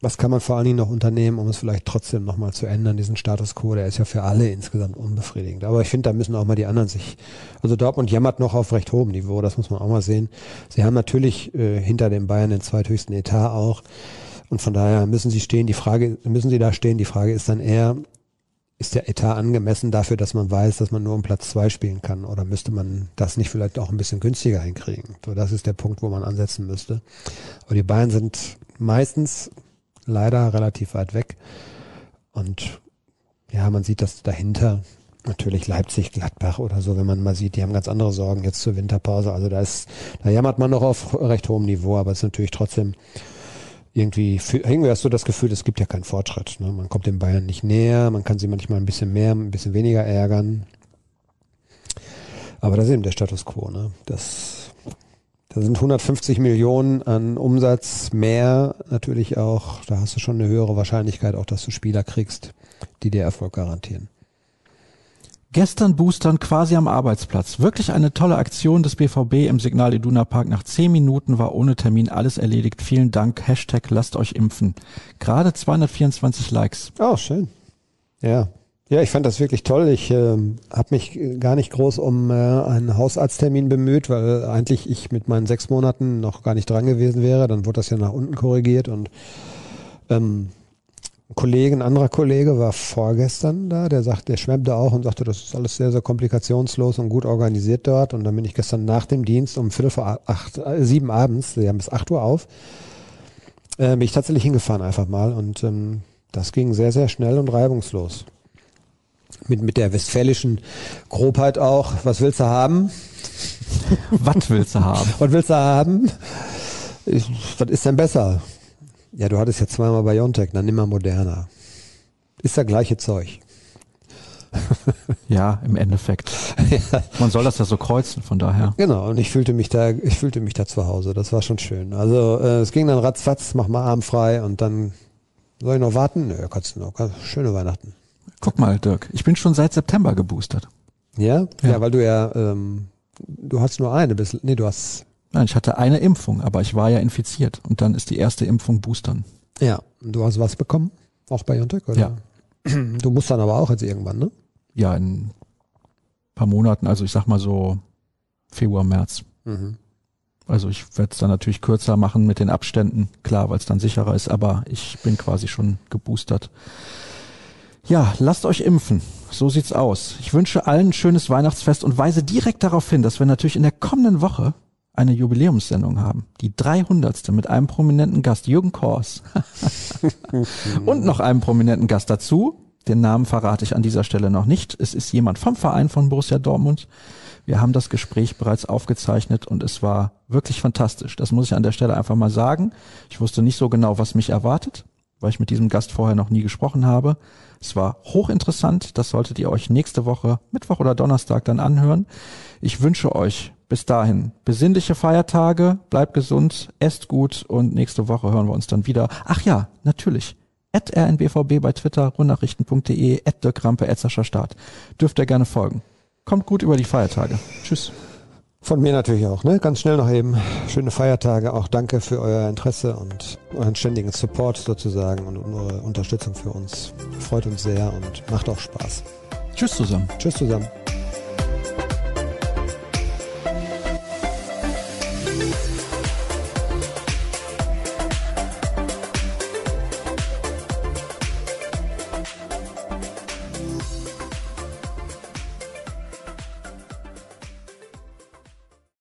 was kann man vor allen Dingen noch unternehmen, um es vielleicht trotzdem nochmal zu ändern, diesen Status quo, der ist ja für alle insgesamt unbefriedigend. Aber ich finde, da müssen auch mal die anderen sich, also Dortmund jammert noch auf recht hohem Niveau, das muss man auch mal sehen. Sie haben natürlich äh, hinter den Bayern den zweithöchsten Etat auch. Und von daher müssen sie stehen. Die Frage, müssen sie da stehen. Die Frage ist dann eher, ist der Etat angemessen dafür, dass man weiß, dass man nur um Platz zwei spielen kann? Oder müsste man das nicht vielleicht auch ein bisschen günstiger hinkriegen? So, das ist der Punkt, wo man ansetzen müsste. Aber die Bayern sind meistens leider relativ weit weg. Und ja, man sieht, dass dahinter natürlich Leipzig, Gladbach oder so, wenn man mal sieht, die haben ganz andere Sorgen jetzt zur Winterpause. Also da ist, da jammert man noch auf recht hohem Niveau, aber es ist natürlich trotzdem irgendwie, irgendwie hast du das Gefühl, es gibt ja keinen Fortschritt. Ne? Man kommt den Bayern nicht näher, man kann sie manchmal ein bisschen mehr, ein bisschen weniger ärgern. Aber das ist eben der Status quo. Ne? Das, da sind 150 Millionen an Umsatz mehr natürlich auch. Da hast du schon eine höhere Wahrscheinlichkeit auch, dass du Spieler kriegst, die dir Erfolg garantieren. Gestern Boostern quasi am Arbeitsplatz. Wirklich eine tolle Aktion des BVB im Signal Iduna Park. Nach zehn Minuten war ohne Termin alles erledigt. Vielen Dank. Hashtag lasst euch impfen. Gerade 224 Likes. Oh, schön. Ja. Ja, ich fand das wirklich toll. Ich äh, habe mich gar nicht groß um äh, einen Hausarzttermin bemüht, weil eigentlich ich mit meinen sechs Monaten noch gar nicht dran gewesen wäre. Dann wurde das ja nach unten korrigiert und ähm, ein Kollege, ein anderer Kollege war vorgestern da, der sagt, der schwemmte auch und sagte, das ist alles sehr, sehr komplikationslos und gut organisiert dort. Und dann bin ich gestern nach dem Dienst um Viertel vor acht, äh, sieben abends, wir haben bis acht Uhr auf, äh, bin ich tatsächlich hingefahren einfach mal und ähm, das ging sehr, sehr schnell und reibungslos. Mit, mit der westfälischen Grobheit auch. Was willst du haben? Was willst du haben? [LAUGHS] Was willst du haben? Ich, was ist denn besser? Ja, du hattest ja zweimal Biontech, dann nimm mal moderner. Ist das gleiche Zeug. ja, im Endeffekt. [LAUGHS] Man soll das ja so kreuzen, von daher. Genau, und ich fühlte mich da, ich fühlte mich da zu Hause. Das war schon schön. Also äh, es ging dann ratzfatz, mach mal Arm frei und dann soll ich noch warten? Nö, kannst du noch. Schöne Weihnachten. Guck mal, Dirk, ich bin schon seit September geboostert. Ja? Ja, ja weil du ja, ähm, du hast nur eine, bis, nee, du hast Nein, ich hatte eine Impfung, aber ich war ja infiziert und dann ist die erste Impfung Boostern. Ja, du hast was bekommen? Auch bei Biontech, oder? Ja. [CLEARS THROAT] Du musst dann aber auch jetzt irgendwann, ne? Ja, in ein paar Monaten, also ich sag mal so Februar, März. Mhm. Also ich werde es dann natürlich kürzer machen mit den Abständen, klar, weil es dann sicherer ist, aber ich bin quasi schon geboostert. Ja, lasst euch impfen. So sieht's aus. Ich wünsche allen ein schönes Weihnachtsfest und weise direkt darauf hin, dass wir natürlich in der kommenden Woche eine Jubiläumssendung haben. Die 300. mit einem prominenten Gast, Jürgen Kors. [LAUGHS] und noch einem prominenten Gast dazu. Den Namen verrate ich an dieser Stelle noch nicht. Es ist jemand vom Verein von Borussia Dortmund. Wir haben das Gespräch bereits aufgezeichnet und es war wirklich fantastisch. Das muss ich an der Stelle einfach mal sagen. Ich wusste nicht so genau, was mich erwartet, weil ich mit diesem Gast vorher noch nie gesprochen habe. Es war hochinteressant. Das solltet ihr euch nächste Woche, Mittwoch oder Donnerstag dann anhören. Ich wünsche euch bis dahin besinnliche Feiertage, bleibt gesund, esst gut und nächste Woche hören wir uns dann wieder. Ach ja, natürlich. At rnbvb bei Twitter, rundnachrichten.de, at Dirk Rampe, at Sascha Start. Dürft ihr gerne folgen. Kommt gut über die Feiertage. Tschüss. Von mir natürlich auch, ne? Ganz schnell noch eben. Schöne Feiertage. Auch danke für euer Interesse und euren ständigen Support sozusagen und eure Unterstützung für uns. Freut uns sehr und macht auch Spaß. Tschüss zusammen. Tschüss zusammen.